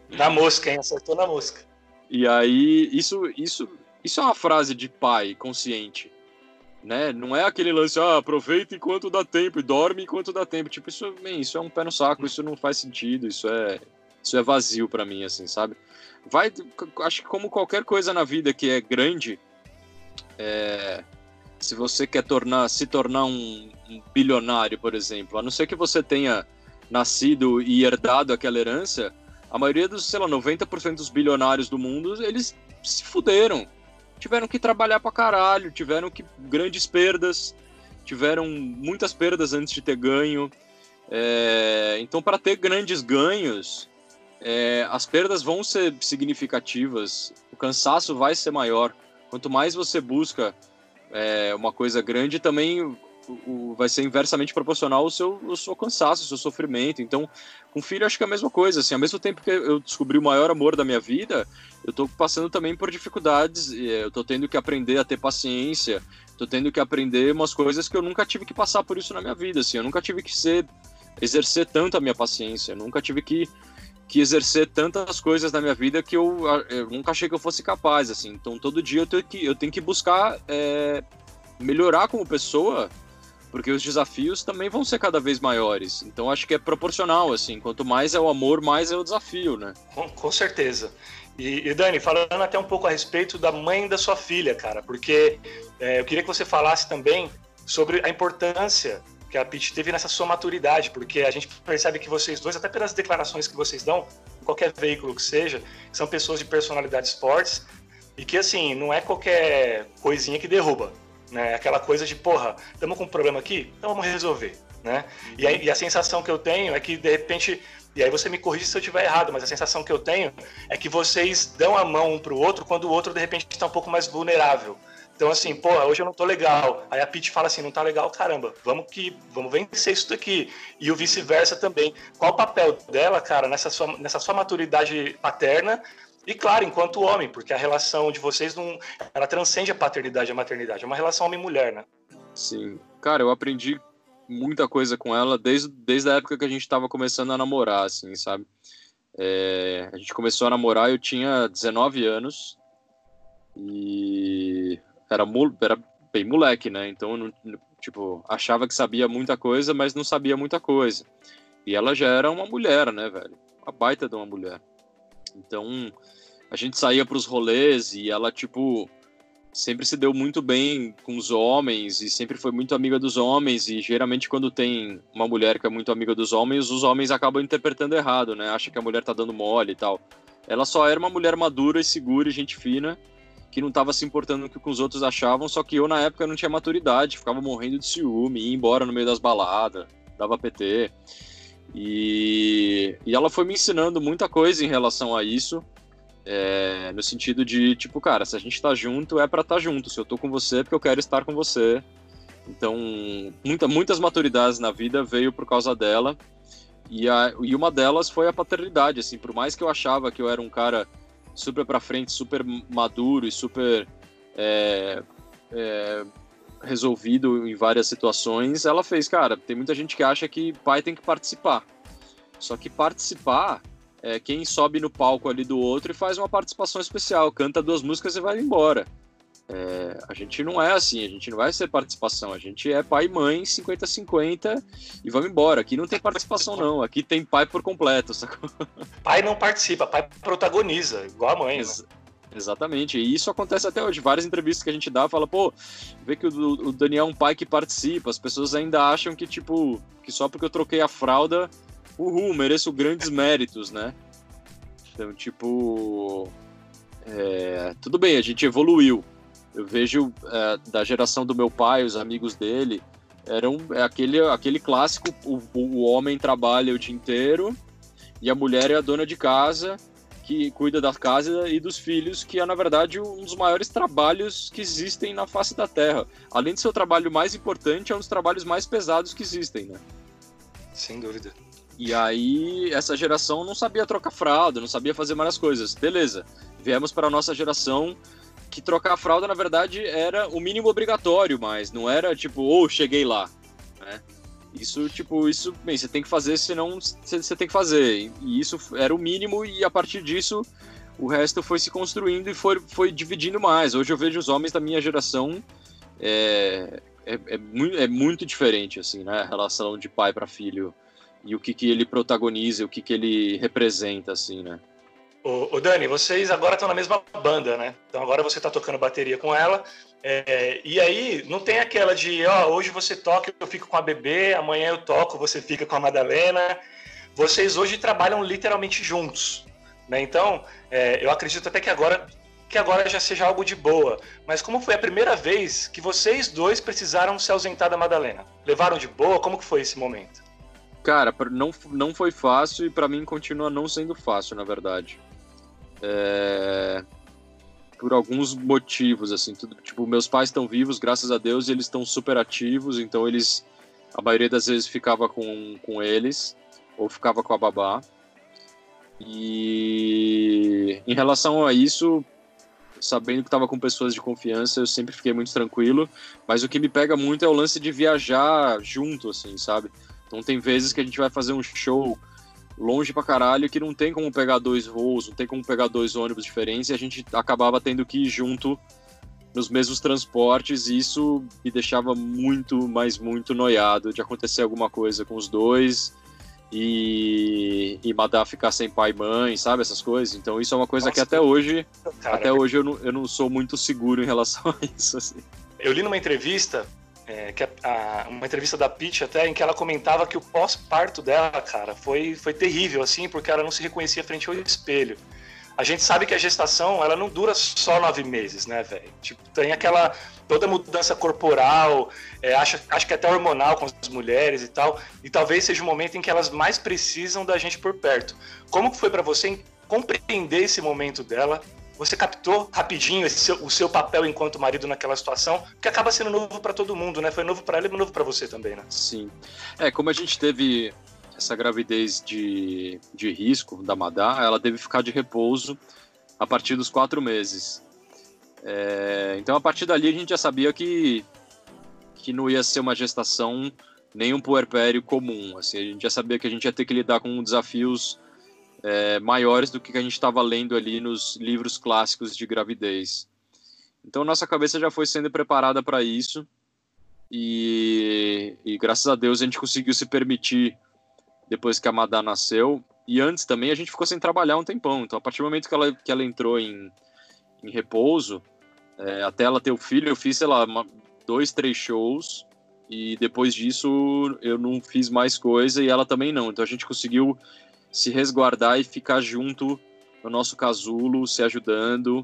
Na mosca, hein? Acertou na mosca. E aí, isso, isso, isso é uma frase de pai consciente né? Não é aquele lance, ah, aproveita enquanto dá tempo e dorme enquanto dá tempo. Tipo, isso, bem, isso é um pé no saco, isso não faz sentido, isso é, isso é vazio para mim, assim, sabe? Vai, acho que como qualquer coisa na vida que é grande, é, se você quer tornar, se tornar um, um bilionário, por exemplo, a não ser que você tenha nascido e herdado aquela herança, a maioria dos, sei lá, 90% dos bilionários do mundo, eles se fuderam tiveram que trabalhar pra caralho, tiveram que grandes perdas, tiveram muitas perdas antes de ter ganho. É, então, para ter grandes ganhos, é, as perdas vão ser significativas, o cansaço vai ser maior. Quanto mais você busca é, uma coisa grande, também o, o, vai ser inversamente proporcional ao seu, ao seu cansaço, ao seu sofrimento. Então, com filho, acho que é a mesma coisa. Assim, ao mesmo tempo que eu descobri o maior amor da minha vida, eu estou passando também por dificuldades. Eu estou tendo que aprender a ter paciência. Estou tendo que aprender umas coisas que eu nunca tive que passar por isso na minha vida. Assim, eu nunca tive que ser exercer tanto a minha paciência. Eu nunca tive que que exercer tantas coisas na minha vida que eu, eu, nunca achei que eu fosse capaz, assim. Então todo dia eu tenho que, eu tenho que buscar é, melhorar como pessoa, porque os desafios também vão ser cada vez maiores. Então acho que é proporcional, assim. Quanto mais é o amor, mais é o desafio, né? Com, com certeza. E, e, Dani, falando até um pouco a respeito da mãe da sua filha, cara, porque é, eu queria que você falasse também sobre a importância que a Pete teve nessa sua maturidade, porque a gente percebe que vocês dois, até pelas declarações que vocês dão, em qualquer veículo que seja, são pessoas de personalidades fortes e que, assim, não é qualquer coisinha que derruba, né? Aquela coisa de, porra, estamos com um problema aqui? Então vamos resolver, né? E a, e a sensação que eu tenho é que, de repente, e aí você me corrige se eu estiver errado, mas a sensação que eu tenho é que vocês dão a mão um pro outro quando o outro, de repente, está um pouco mais vulnerável. Então, assim, pô, hoje eu não tô legal. Aí a Pete fala assim, não tá legal, caramba, vamos que vamos vencer isso daqui. E o vice-versa também. Qual o papel dela, cara, nessa sua, nessa sua maturidade paterna? E claro, enquanto homem, porque a relação de vocês não. Ela transcende a paternidade e a maternidade. É uma relação homem-mulher, né? Sim. Cara, eu aprendi muita coisa com ela desde, desde a época que a gente tava começando a namorar, assim, sabe? É, a gente começou a namorar, eu tinha 19 anos. E era, era bem moleque, né? Então, não, tipo, achava que sabia muita coisa, mas não sabia muita coisa. E ela já era uma mulher, né, velho? Uma baita de uma mulher. Então, a gente saía para os rolês e ela, tipo, sempre se deu muito bem com os homens e sempre foi muito amiga dos homens. E geralmente, quando tem uma mulher que é muito amiga dos homens, os homens acabam interpretando errado, né? Acha que a mulher tá dando mole e tal. Ela só era uma mulher madura e segura e gente fina que não estava se importando com o que os outros achavam, só que eu na época não tinha maturidade, ficava morrendo de ciúme, ia embora no meio das baladas, dava PT. E, e ela foi me ensinando muita coisa em relação a isso, é, no sentido de, tipo, cara, se a gente tá junto, é para estar tá junto. Se eu tô com você, é porque eu quero estar com você. Então, muita, muitas maturidades na vida veio por causa dela. E, a, e uma delas foi a paternidade, assim, por mais que eu achava que eu era um cara super para frente, super maduro e super é, é, resolvido em várias situações, ela fez, cara, tem muita gente que acha que pai tem que participar. Só que participar é quem sobe no palco ali do outro e faz uma participação especial, canta duas músicas e vai embora. É, a gente não é assim, a gente não vai ser participação, a gente é pai e mãe 50-50 e vamos embora. Aqui não tem participação, não, aqui tem pai por completo. Sacou? Pai não participa, pai protagoniza, igual a mãe. Ex né? Exatamente, e isso acontece até hoje. Várias entrevistas que a gente dá, fala, pô, vê que o, o Daniel é um pai que participa, as pessoas ainda acham que, tipo, que só porque eu troquei a fralda, uhul, mereço grandes méritos, né? Então, tipo. É, tudo bem, a gente evoluiu, eu vejo é, da geração do meu pai, os amigos dele, eram é aquele, aquele clássico: o, o homem trabalha o dia inteiro e a mulher é a dona de casa que cuida da casa e dos filhos, que é na verdade um dos maiores trabalhos que existem na face da Terra. Além de ser o trabalho mais importante, é um dos trabalhos mais pesados que existem, né? Sem dúvida. E aí essa geração não sabia trocar fralda, não sabia fazer várias coisas. Beleza. Viemos para a nossa geração que trocar a fralda, na verdade, era o mínimo obrigatório, mas não era tipo, ou oh, cheguei lá, né? Isso, tipo, isso, bem, você tem que fazer, senão você tem que fazer. E isso era o mínimo, e a partir disso, o resto foi se construindo e foi, foi dividindo mais. Hoje eu vejo os homens da minha geração é, é, é, muito, é muito diferente, assim, né? A relação de pai para filho e o que, que ele protagoniza, o que, que ele representa, assim, né? Ô, Dani, vocês agora estão na mesma banda, né? Então agora você está tocando bateria com ela. É, e aí não tem aquela de, ó, hoje você toca, eu fico com a bebê, amanhã eu toco, você fica com a Madalena. Vocês hoje trabalham literalmente juntos, né? Então, é, eu acredito até que agora que agora já seja algo de boa, mas como foi a primeira vez que vocês dois precisaram se ausentar da Madalena? Levaram de boa? Como que foi esse momento? Cara, não, não foi fácil e para mim continua não sendo fácil, na verdade. É... Por alguns motivos, assim, tudo, tipo, meus pais estão vivos, graças a Deus, e eles estão super ativos, então eles, a maioria das vezes ficava com, com eles, ou ficava com a babá. E em relação a isso, sabendo que estava com pessoas de confiança, eu sempre fiquei muito tranquilo. Mas o que me pega muito é o lance de viajar junto, assim, sabe? Então tem vezes que a gente vai fazer um show longe pra caralho que não tem como pegar dois voos, não tem como pegar dois ônibus diferentes e a gente acabava tendo que ir junto nos mesmos transportes e isso me deixava muito, mas muito noiado de acontecer alguma coisa com os dois e, e Madá ficar sem pai e mãe, sabe? Essas coisas. Então isso é uma coisa Nossa, que até hoje, cara, até hoje eu não, eu não sou muito seguro em relação a isso. Assim. Eu li numa entrevista, é, que a, a, uma entrevista da Pitch até, em que ela comentava que o pós-parto dela, cara, foi, foi terrível, assim, porque ela não se reconhecia frente ao espelho a gente sabe que a gestação ela não dura só nove meses, né, velho? Tipo, tem aquela toda mudança corporal, é, acho, acho que até hormonal com as mulheres e tal, e talvez seja o momento em que elas mais precisam da gente por perto. Como que foi para você compreender esse momento dela? Você captou rapidinho seu, o seu papel enquanto marido naquela situação, que acaba sendo novo para todo mundo, né? Foi novo para ela e novo para você também, né? Sim. É, como a gente teve essa gravidez de, de risco da Madá, ela teve que ficar de repouso a partir dos quatro meses. É, então, a partir dali, a gente já sabia que, que não ia ser uma gestação nem um puerpério comum. Assim, a gente já sabia que a gente ia ter que lidar com desafios é, maiores do que a gente estava lendo ali nos livros clássicos de gravidez. Então, nossa cabeça já foi sendo preparada para isso. E, e, graças a Deus a gente conseguiu se permitir depois que a Madá nasceu. E antes também a gente ficou sem trabalhar um tempão. Então, a partir do momento que ela, que ela entrou em, em repouso, é, até ela ter o filho, eu fiz, sei lá, uma, dois, três shows. E depois disso eu não fiz mais coisa e ela também não. Então a gente conseguiu se resguardar e ficar junto no nosso casulo, se ajudando.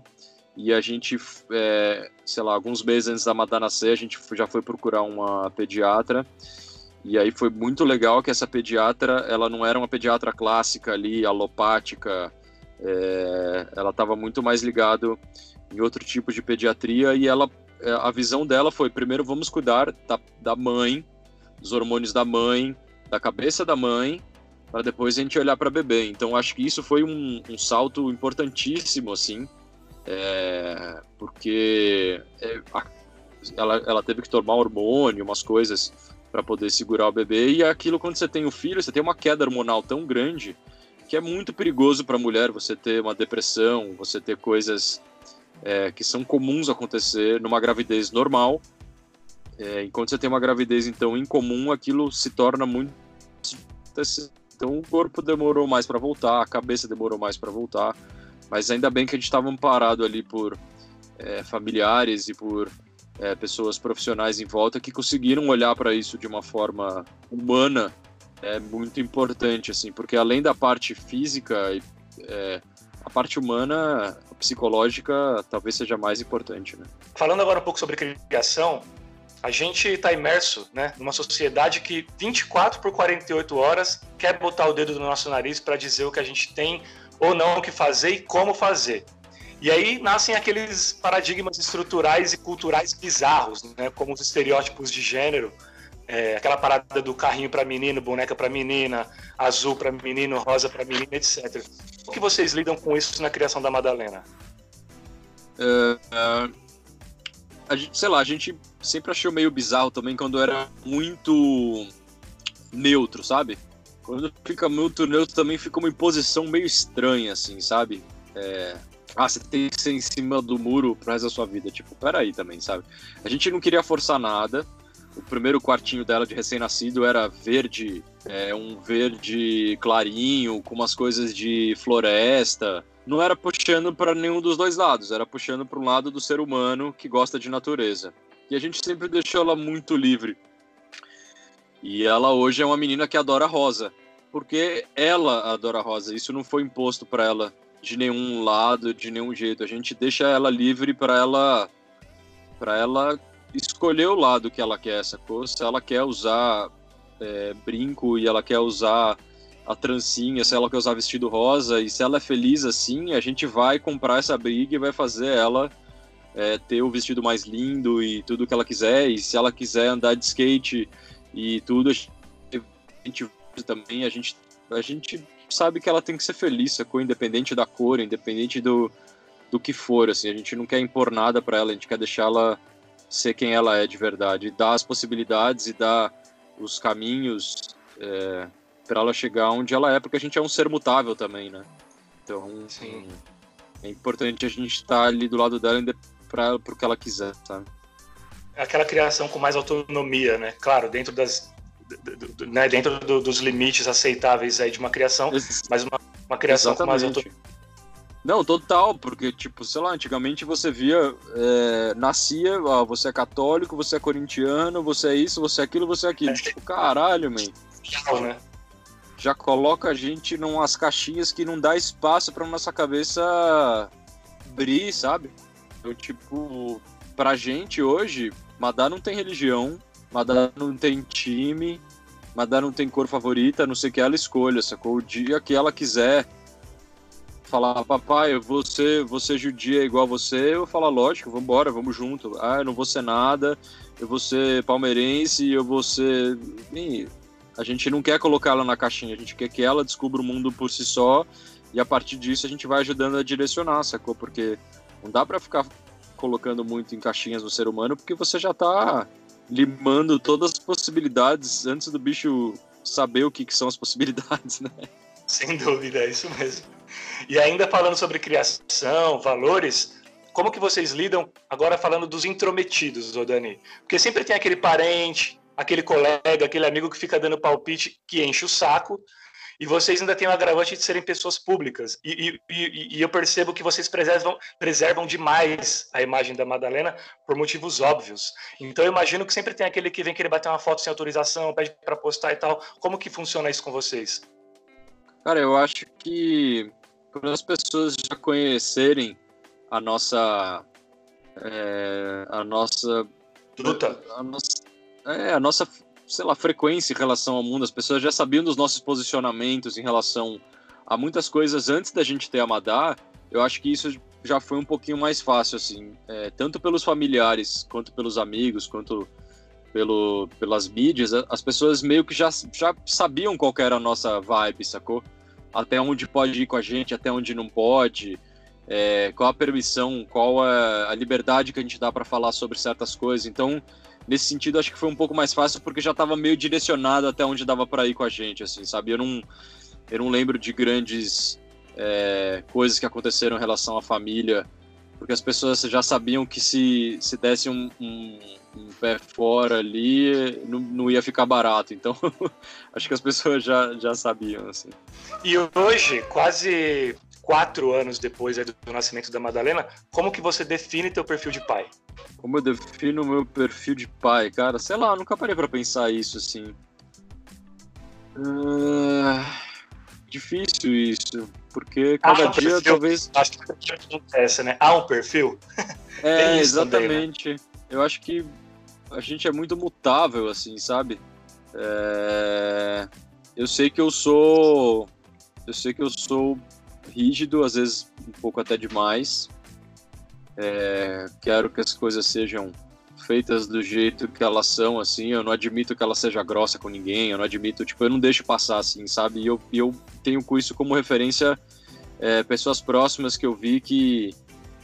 E a gente, é, sei lá, alguns meses antes da Madá nascer, a gente já foi procurar uma pediatra. E aí foi muito legal que essa pediatra, ela não era uma pediatra clássica ali, alopática, é, ela estava muito mais ligado em outro tipo de pediatria e ela, é, a visão dela foi, primeiro vamos cuidar da, da mãe, dos hormônios da mãe, da cabeça da mãe, para depois a gente olhar para bebê. Então acho que isso foi um, um salto importantíssimo, assim, é, porque é, ela, ela teve que tomar hormônio, umas coisas para poder segurar o bebê. E aquilo, quando você tem o um filho, você tem uma queda hormonal tão grande que é muito perigoso para a mulher você ter uma depressão, você ter coisas é, que são comuns acontecer numa gravidez normal. É, enquanto você tem uma gravidez, então, incomum, aquilo se torna muito. Então, o corpo demorou mais para voltar, a cabeça demorou mais para voltar. Mas ainda bem que a gente estava amparado ali por é, familiares e por é, pessoas profissionais em volta que conseguiram olhar para isso de uma forma humana é muito importante, assim, porque além da parte física, é, a parte humana, a psicológica, talvez seja mais importante, né? Falando agora um pouco sobre criação, a gente está imerso né, numa sociedade que 24 por 48 horas quer botar o dedo no nosso nariz para dizer o que a gente tem ou não o que fazer e como fazer. E aí nascem aqueles paradigmas estruturais e culturais bizarros, né? como os estereótipos de gênero, é, aquela parada do carrinho para menino, boneca para menina, azul para menino, rosa para menina, etc. Como que vocês lidam com isso na criação da Madalena? Uh, uh, a gente, sei lá, a gente sempre achou meio bizarro também quando era muito neutro, sabe? Quando fica muito neutro também fica uma imposição meio estranha, assim, sabe? É, ah, você tem que ser em cima do muro pro resto da sua vida. Tipo, peraí também, sabe? A gente não queria forçar nada. O primeiro quartinho dela de recém-nascido era verde, é, um verde clarinho, com umas coisas de floresta. Não era puxando para nenhum dos dois lados, era puxando para um lado do ser humano que gosta de natureza. E a gente sempre deixou ela muito livre. E ela hoje é uma menina que adora rosa, porque ela adora rosa. Isso não foi imposto para ela de nenhum lado, de nenhum jeito. A gente deixa ela livre para ela para ela escolher o lado que ela quer, sacou? Se ela quer usar é, brinco e ela quer usar a trancinha, se ela quer usar vestido rosa e se ela é feliz assim, a gente vai comprar essa briga e vai fazer ela é, ter o vestido mais lindo e tudo que ela quiser. E se ela quiser andar de skate e tudo, a gente também a gente a gente sabe que ela tem que ser feliz, sacou? Independente da cor, independente do, do que for, assim. A gente não quer impor nada para ela, a gente quer deixar ela ser quem ela é de verdade, dar as possibilidades e dar os caminhos é, para ela chegar onde ela é, porque a gente é um ser mutável também, né? Então, Sim. é importante a gente estar tá ali do lado dela para o que ela quiser, sabe? Aquela criação com mais autonomia, né? Claro, dentro das né, dentro do, dos limites aceitáveis aí de uma criação, mas uma, uma criação Exatamente. com mais autonomia. Não, total, porque, tipo, sei lá, antigamente você via, é, nascia, ó, você é católico, você é corintiano, você é isso, você é aquilo, você é aquilo. É. Tipo, caralho, man. né? Já coloca a gente em umas caixinhas que não dá espaço pra nossa cabeça abrir, sabe? Então, tipo, pra gente hoje, Madá não tem religião, Madá não tem time, Madá não tem cor favorita, a não sei que ela escolha, sacou? O dia que ela quiser falar, papai, vou ser judia igual você, eu falo, lógico, vamos embora, vamos junto. Ah, eu não vou ser nada, eu vou ser palmeirense, eu vou ser. A gente não quer colocar ela na caixinha, a gente quer que ela descubra o mundo por si só e a partir disso a gente vai ajudando a direcionar, sacou? Porque não dá para ficar colocando muito em caixinhas no ser humano, porque você já tá limando todas as possibilidades antes do bicho saber o que, que são as possibilidades, né? Sem dúvida, é isso mesmo. E ainda falando sobre criação, valores, como que vocês lidam agora falando dos intrometidos, ô Dani? Porque sempre tem aquele parente, aquele colega, aquele amigo que fica dando palpite que enche o saco, e vocês ainda têm o agravante de serem pessoas públicas. E, e, e, eu percebo que vocês preservam, preservam demais a imagem da Madalena por motivos óbvios. Então eu imagino que sempre tem aquele que vem querer bater uma foto sem autorização, pede para postar e tal. Como que funciona isso com vocês? Cara, eu acho que para as pessoas já conhecerem a nossa é, a nossa luta a nossa, é, a nossa sei lá frequência em relação ao mundo as pessoas já sabiam dos nossos posicionamentos em relação a muitas coisas antes da gente ter a Madá eu acho que isso já foi um pouquinho mais fácil assim é, tanto pelos familiares quanto pelos amigos quanto pelo, pelas mídias as pessoas meio que já, já sabiam qual era a nossa vibe sacou até onde pode ir com a gente, até onde não pode, é, qual a permissão, qual a, a liberdade que a gente dá para falar sobre certas coisas. Então, nesse sentido, acho que foi um pouco mais fácil porque já estava meio direcionado até onde dava para ir com a gente, assim, sabe? Eu não, eu não lembro de grandes é, coisas que aconteceram em relação à família, porque as pessoas já sabiam que se, se desse um, um um pé fora ali, não, não ia ficar barato. Então, acho que as pessoas já, já sabiam, assim. E hoje, quase quatro anos depois do nascimento da Madalena, como que você define teu perfil de pai? Como eu defino o meu perfil de pai? Cara, sei lá, nunca parei para pensar isso, assim. Uh, difícil isso, porque cada dia perfil, talvez... Acho que acontece, né? Há um perfil? É, exatamente. Também, né? Eu acho que a gente é muito mutável, assim, sabe? É... Eu sei que eu sou. Eu sei que eu sou rígido, às vezes um pouco até demais. É... Quero que as coisas sejam feitas do jeito que elas são, assim. Eu não admito que ela seja grossa com ninguém, eu não admito, tipo, eu não deixo passar, assim, sabe? E eu, eu tenho com isso como referência é, pessoas próximas que eu vi que,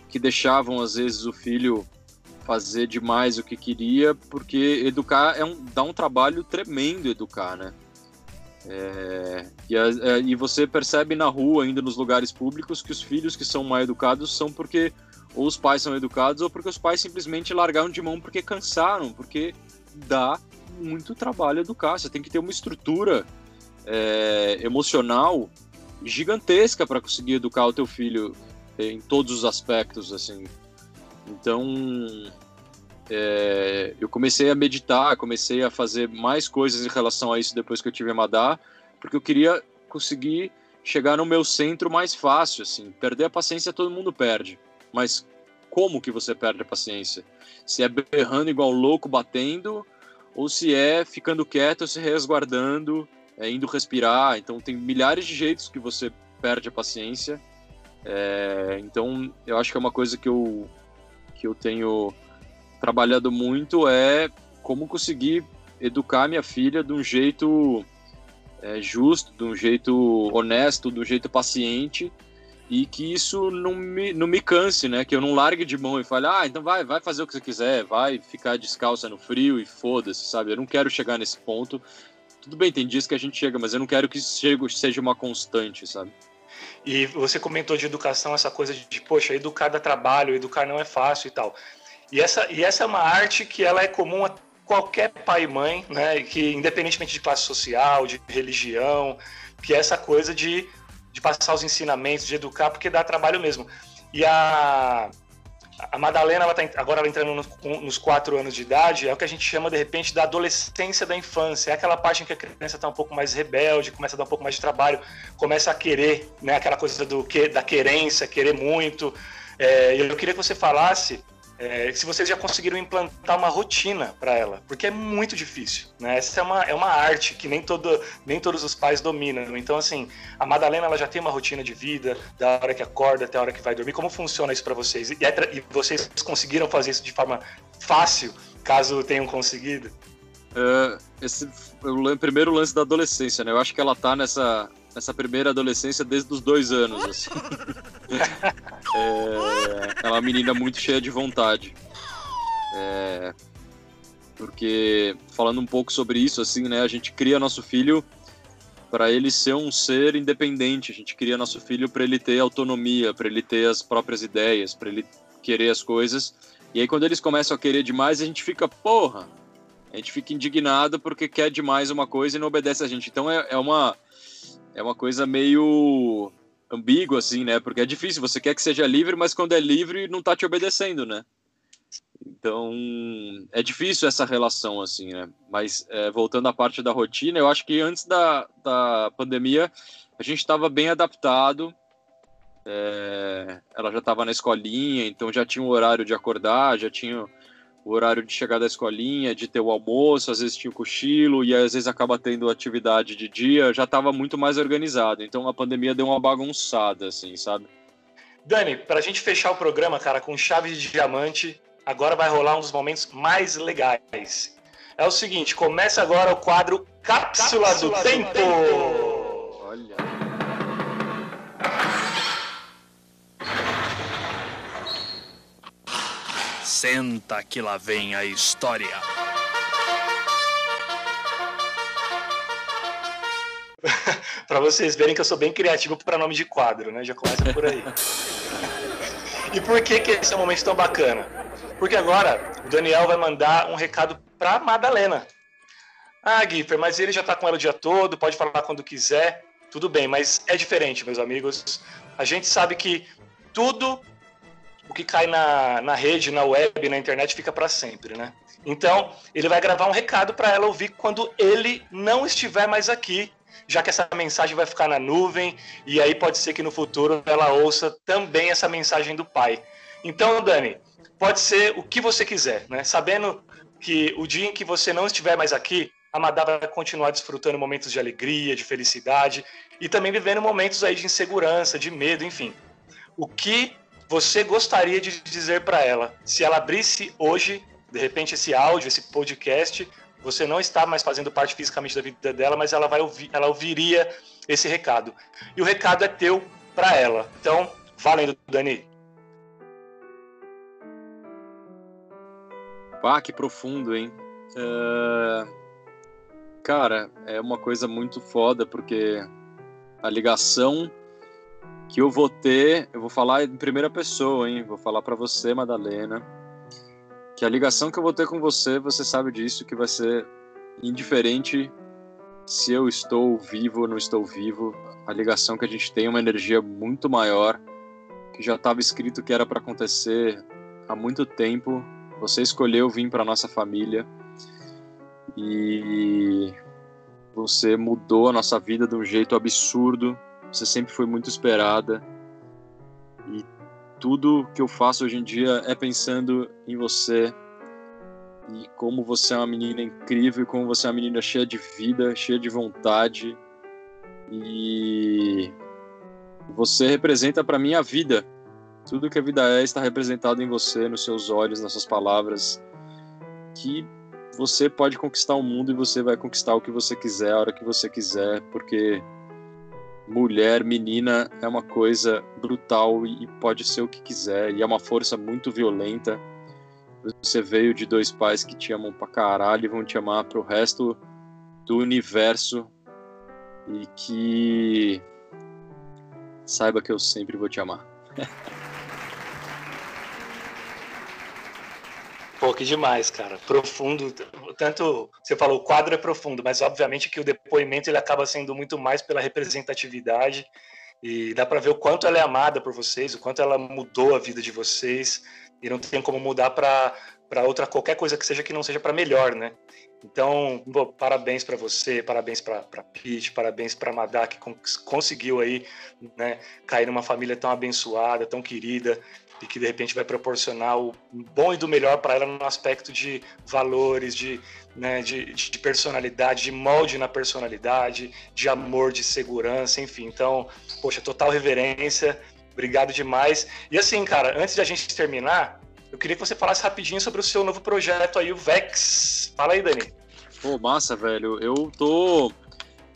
que deixavam, às vezes, o filho fazer demais o que queria, porque educar é um, dá um trabalho tremendo educar, né? É, e, a, é, e, você percebe na rua, ainda nos lugares públicos, que os filhos que são mal educados são porque ou os pais são educados ou porque os pais simplesmente largaram de mão porque cansaram, porque dá muito trabalho educar. Você tem que ter uma estrutura é, emocional gigantesca para conseguir educar o teu filho em todos os aspectos, assim. Então, é, eu comecei a meditar, comecei a fazer mais coisas em relação a isso depois que eu tive a Madá, porque eu queria conseguir chegar no meu centro mais fácil, assim. Perder a paciência todo mundo perde, mas como que você perde a paciência? Se é berrando igual louco, batendo, ou se é ficando quieto, se resguardando, é, indo respirar. Então tem milhares de jeitos que você perde a paciência. É, então eu acho que é uma coisa que eu, que eu tenho trabalhado muito é como conseguir educar minha filha de um jeito é, justo, de um jeito honesto, de um jeito paciente e que isso não me, não me canse, né? Que eu não largue de mão e fale, ah, então vai, vai fazer o que você quiser, vai ficar descalça no frio e foda-se, sabe? Eu não quero chegar nesse ponto. Tudo bem, tem dias que a gente chega, mas eu não quero que isso seja uma constante, sabe? E você comentou de educação, essa coisa de, poxa, educar dá trabalho, educar não é fácil e tal. E essa, e essa é uma arte que ela é comum a qualquer pai e mãe, né? Que independentemente de classe social, de religião, que é essa coisa de, de passar os ensinamentos, de educar, porque dá trabalho mesmo. E a, a Madalena, ela tá, agora ela entrando no, nos quatro anos de idade, é o que a gente chama, de repente, da adolescência da infância. É aquela parte em que a criança está um pouco mais rebelde, começa a dar um pouco mais de trabalho, começa a querer, né? Aquela coisa do que, da querência, querer muito. É, eu queria que você falasse é, se vocês já conseguiram implantar uma rotina para ela, porque é muito difícil, né? Essa é uma, é uma arte que nem, todo, nem todos os pais dominam. Então, assim, a Madalena ela já tem uma rotina de vida, da hora que acorda até a hora que vai dormir. Como funciona isso para vocês? E, é, e, vocês conseguiram fazer isso de forma fácil, caso tenham conseguido? Uh, esse o primeiro lance da adolescência, né? Eu acho que ela tá nessa, nessa primeira adolescência desde os dois anos, assim. é, é uma menina muito cheia de vontade. É, porque, falando um pouco sobre isso, assim, né? A gente cria nosso filho para ele ser um ser independente. A gente cria nosso filho para ele ter autonomia, para ele ter as próprias ideias, para ele querer as coisas. E aí, quando eles começam a querer demais, a gente fica, porra, a gente fica indignado porque quer demais uma coisa e não obedece a gente. Então é, é uma é uma coisa meio ambígua, assim, né? Porque é difícil, você quer que seja livre, mas quando é livre não tá te obedecendo, né? Então, é difícil essa relação, assim, né? Mas, é, voltando à parte da rotina, eu acho que antes da, da pandemia, a gente estava bem adaptado. É, ela já estava na escolinha, então já tinha o horário de acordar, já tinha o horário de chegar da escolinha, de ter o almoço, às vezes tinha o cochilo e às vezes acaba tendo atividade de dia, já estava muito mais organizado. Então a pandemia deu uma bagunçada, assim, sabe? Dani, para a gente fechar o programa, cara, com chave de diamante, agora vai rolar um dos momentos mais legais. É o seguinte, começa agora o quadro Cápsula, Cápsula do, do Tempo. tempo. Olha. Senta que lá vem a história. para vocês verem que eu sou bem criativo para nome de quadro, né? Já começa por aí. e por que, que esse é um momento tão bacana? Porque agora o Daniel vai mandar um recado para Madalena. Ah, Giffer, mas ele já está com ela o dia todo, pode falar quando quiser. Tudo bem, mas é diferente, meus amigos. A gente sabe que tudo o que cai na, na rede, na web, na internet fica para sempre, né? Então, ele vai gravar um recado para ela ouvir quando ele não estiver mais aqui, já que essa mensagem vai ficar na nuvem e aí pode ser que no futuro ela ouça também essa mensagem do pai. Então, Dani, pode ser o que você quiser, né? Sabendo que o dia em que você não estiver mais aqui, a Madá vai continuar desfrutando momentos de alegria, de felicidade e também vivendo momentos aí de insegurança, de medo, enfim. O que você gostaria de dizer para ela? Se ela abrisse hoje, de repente, esse áudio, esse podcast, você não está mais fazendo parte fisicamente da vida dela, mas ela vai ouvir, ela ouviria esse recado. E o recado é teu para ela. Então, valendo, Dani. Ah, que profundo, hein? Uh... Cara, é uma coisa muito foda, porque a ligação que eu vou ter, eu vou falar em primeira pessoa, hein? Vou falar para você, Madalena, que a ligação que eu vou ter com você, você sabe disso, que vai ser indiferente se eu estou vivo ou não estou vivo. A ligação que a gente tem é uma energia muito maior, que já estava escrito que era para acontecer há muito tempo. Você escolheu vir para nossa família e você mudou a nossa vida de um jeito absurdo Você sempre foi muito esperada. E tudo que eu faço hoje em dia é pensando em você e como você é uma menina incrível, como você é uma menina cheia de vida, cheia de vontade. E você representa para mim a vida. Tudo que a vida é está representado em você, nos seus olhos, nas suas palavras. Que você pode conquistar o mundo e você vai conquistar o que você quiser, a hora que você quiser, porque mulher, menina é uma coisa brutal e pode ser o que quiser, e é uma força muito violenta. Você veio de dois pais que te amam pra caralho e vão te amar pro resto do universo e que saiba que eu sempre vou te amar. Que demais, cara. Profundo. Tanto você falou, o quadro é profundo, mas obviamente que o depoimento ele acaba sendo muito mais pela representatividade e dá para ver o quanto ela é amada por vocês, o quanto ela mudou a vida de vocês e não tem como mudar para outra qualquer coisa que seja que não seja para melhor, né? Então, pô, parabéns para você, parabéns para Pete, parabéns para Madá que conseguiu aí, né, cair numa família tão abençoada, tão querida e que de repente vai proporcionar o bom e do melhor para ela no aspecto de valores, de, né, de, de, personalidade, de molde na personalidade, de amor, de segurança, enfim. Então, poxa, total reverência, obrigado demais. E assim, cara, antes de a gente terminar, eu queria que você falasse rapidinho sobre o seu novo projeto aí, o Vex. Fala aí, Dani. Pô, massa, velho. Eu tô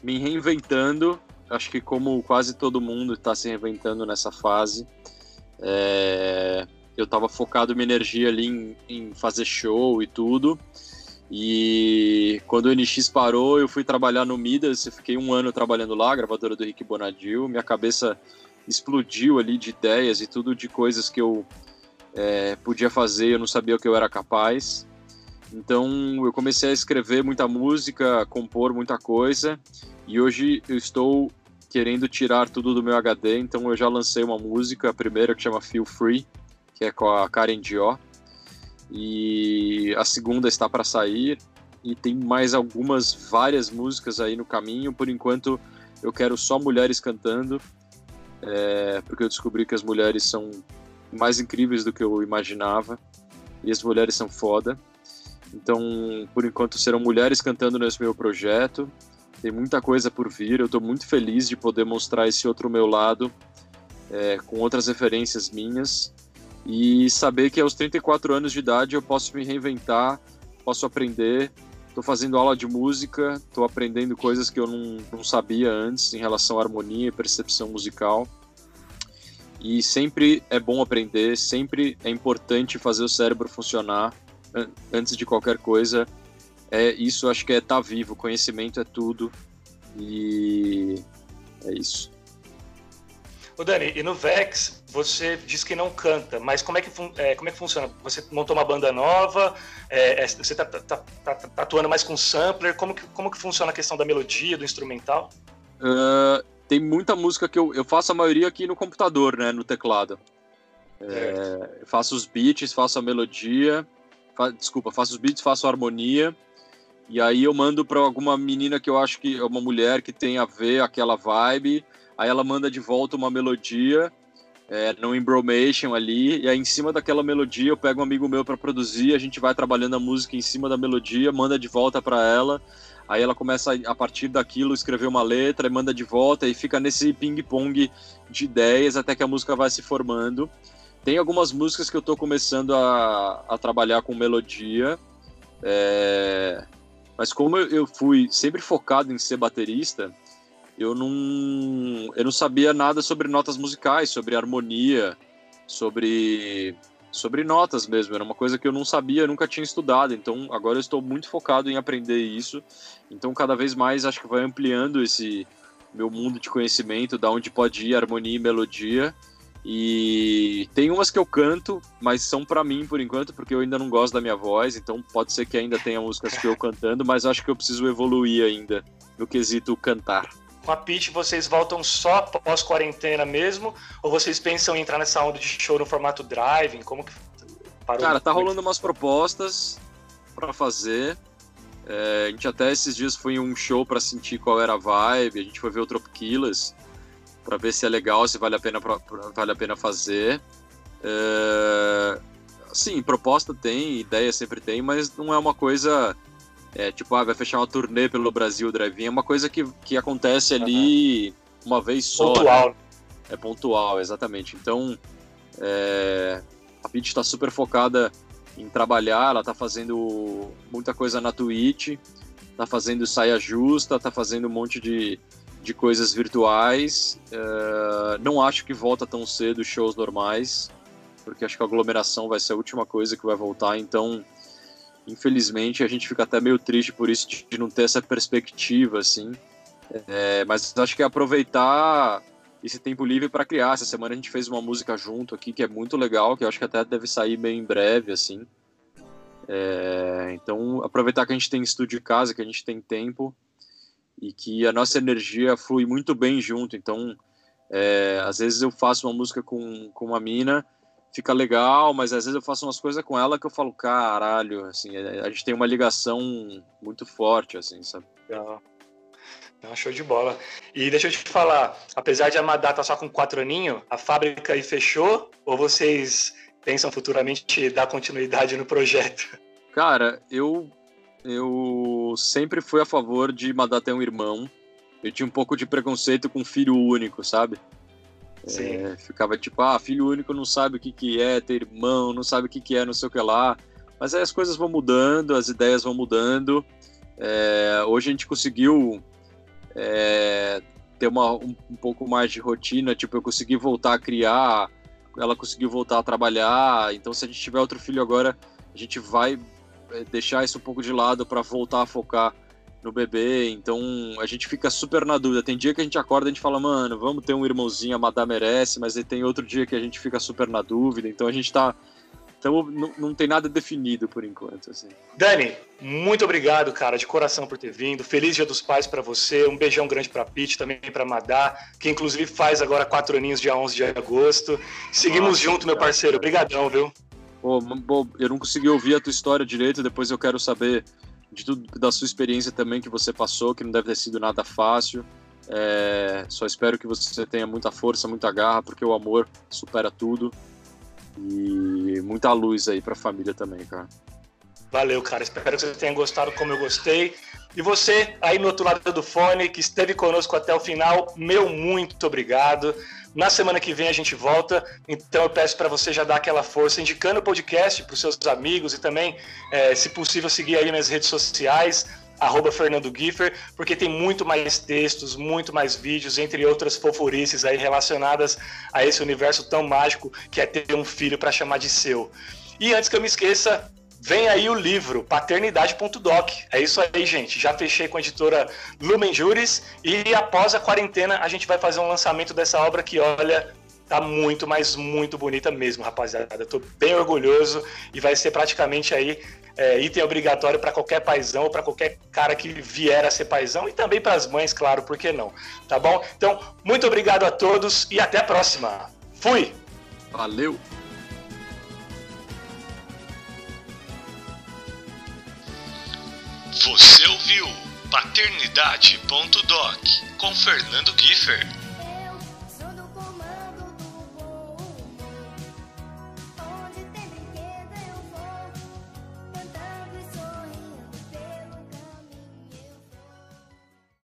me reinventando. Acho que como quase todo mundo está se reinventando nessa fase. É... Eu estava focado minha energia ali em, em, fazer show e tudo. E quando o NX parou, eu fui trabalhar no Midas. Eu fiquei um ano trabalhando lá, gravadora do Rick Bonadil. Minha cabeça explodiu ali de ideias e tudo de coisas que eu é, podia fazer, eu não sabia o que eu era capaz. Então eu comecei a escrever muita música, compor muita coisa, e hoje eu estou querendo tirar tudo do meu HD, então eu já lancei uma música, a primeira que chama Feel Free, que é com a Karen Dior, e a segunda está para sair, e tem mais algumas, várias músicas aí no caminho, por enquanto eu quero só mulheres cantando, é, porque eu descobri que as mulheres são mais incríveis do que eu imaginava. E as mulheres são foda. Então, por enquanto, serão mulheres cantando nesse meu projeto. Tem muita coisa por vir. Eu estou muito feliz de poder mostrar esse outro meu lado, é, com outras referências minhas. E saber que aos 34 anos de idade eu posso me reinventar, posso aprender. Estou fazendo aula de música, estou aprendendo coisas que eu não, não sabia antes em relação à harmonia e percepção musical. E sempre é bom aprender, sempre é importante fazer o cérebro funcionar antes de qualquer coisa. É isso, acho que é estar tá vivo. Conhecimento é tudo e é isso. O Dani, e no Vex você diz que não canta, mas como é que, é, como é que funciona? Você montou uma banda nova, é, é, você está tá, tá, tá, tá, atuando mais com sampler, como que, como que funciona a questão da melodia, do instrumental? Uh, tem muita música que eu, eu faço a maioria aqui no computador, né, no teclado. É, faço os beats, faço a melodia, fa, desculpa, faço os beats, faço a harmonia, e aí eu mando para alguma menina que eu acho que é uma mulher que tem a ver aquela vibe, aí ela manda de volta uma melodia, é, no Embromation ali, e aí em cima daquela melodia eu pego um amigo meu para produzir, a gente vai trabalhando a música em cima da melodia, manda de volta para ela, Aí ela começa a partir daquilo escrever uma letra e manda de volta e fica nesse ping-pong de ideias até que a música vai se formando. Tem algumas músicas que eu estou começando a, a trabalhar com melodia, é... mas como eu fui sempre focado em ser baterista, eu não, eu não sabia nada sobre notas musicais, sobre harmonia, sobre sobre notas mesmo. Era uma coisa que eu não sabia, nunca tinha estudado. Então agora eu estou muito focado em aprender isso. Então cada vez mais acho que vai ampliando esse meu mundo de conhecimento, da onde pode ir harmonia e melodia. E tem umas que eu canto, mas são para mim por enquanto, porque eu ainda não gosto da minha voz, então pode ser que ainda tenha músicas que eu cantando, mas acho que eu preciso evoluir ainda no quesito cantar com a Pitch vocês voltam só pós-quarentena mesmo? Ou vocês pensam em entrar nessa onda de show no formato driving? Como que parou? Cara, tá rolando umas propostas para fazer. É, a gente até esses dias foi em um show para sentir qual era a vibe. A gente foi ver o Tropiquilas. Para ver se é legal, se vale a pena, pra, pra, vale a pena fazer. É, sim, proposta tem, ideia sempre tem, mas não é uma coisa é, tipo, ah, vai fechar uma turnê pelo Brasil, drive é uma coisa que, que acontece ali uhum. uma vez só. Pontual. Né? É pontual, exatamente. Então, é, a Pitch está super focada em trabalhar, ela está fazendo muita coisa na Twitch, está fazendo saia justa, está fazendo um monte de, de coisas virtuais. É, não acho que volta tão cedo shows normais, porque acho que a aglomeração vai ser a última coisa que vai voltar, então infelizmente a gente fica até meio triste por isso de não ter essa perspectiva assim. É, mas acho que é aproveitar esse tempo livre para criar. Essa semana a gente fez uma música junto aqui que é muito legal que eu acho que até deve sair bem em breve assim. É, então aproveitar que a gente tem estúdio de casa que a gente tem tempo e que a nossa energia flui muito bem junto então é, às vezes eu faço uma música com, com uma mina fica legal, mas às vezes eu faço umas coisas com ela que eu falo, caralho, assim, é, a gente tem uma ligação muito forte, assim, sabe? Legal. Não, show de bola. E deixa eu te falar, apesar de a Madá estar tá só com quatro aninhos, a fábrica aí fechou ou vocês pensam futuramente dar continuidade no projeto? Cara, eu eu sempre fui a favor de Madá ter um irmão. Eu tinha um pouco de preconceito com filho único, sabe? É, ficava tipo, ah, filho único não sabe o que, que é ter irmão, não sabe o que, que é não sei o que lá. Mas aí as coisas vão mudando, as ideias vão mudando. É, hoje a gente conseguiu é, ter uma, um, um, pouco mais de rotina, tipo, eu consegui voltar a criar, ela conseguiu voltar a trabalhar. Então, se a gente tiver outro filho agora, a gente vai deixar isso um pouco de lado para voltar a focar no bebê, então a gente fica super na dúvida. Tem dia que a gente acorda e a gente fala, mano, vamos ter um irmãozinho, a Madá merece, mas aí tem outro dia que a gente fica super na dúvida, então a gente tá. Então não, não tem nada definido por enquanto. Assim. Dani, muito obrigado, cara, de coração por ter vindo. Feliz Dia dos Pais para você. Um beijão grande para Pete, também para Madá, que inclusive faz agora quatro aninhos, dia 11 de agosto. Seguimos Nossa, junto, meu parceiro. Obrigadão, viu? Pô, eu não consegui ouvir a tua história direito, depois eu quero saber de tudo da sua experiência também que você passou, que não deve ter sido nada fácil. É, só espero que você tenha muita força, muita garra, porque o amor supera tudo. E muita luz aí pra família também, cara. Valeu, cara. Espero que você tenha gostado como eu gostei. E você, aí no outro lado do fone, que esteve conosco até o final, meu muito obrigado. Na semana que vem a gente volta, então eu peço para você já dar aquela força, indicando o podcast para os seus amigos e também, é, se possível, seguir aí nas redes sociais, arroba Fernando Giffer, porque tem muito mais textos, muito mais vídeos, entre outras fofurices aí relacionadas a esse universo tão mágico que é ter um filho para chamar de seu. E antes que eu me esqueça, Vem aí o livro, paternidade.doc. É isso aí, gente. Já fechei com a editora Lumen Juris e após a quarentena a gente vai fazer um lançamento dessa obra que, olha, tá muito, mas muito bonita mesmo, rapaziada. Eu tô bem orgulhoso e vai ser praticamente aí é, item obrigatório para qualquer paizão, para qualquer cara que vier a ser paizão e também para as mães, claro, por que não? Tá bom? Então, muito obrigado a todos e até a próxima. Fui! Valeu! Você ouviu Paternidade.doc com Fernando Giffer.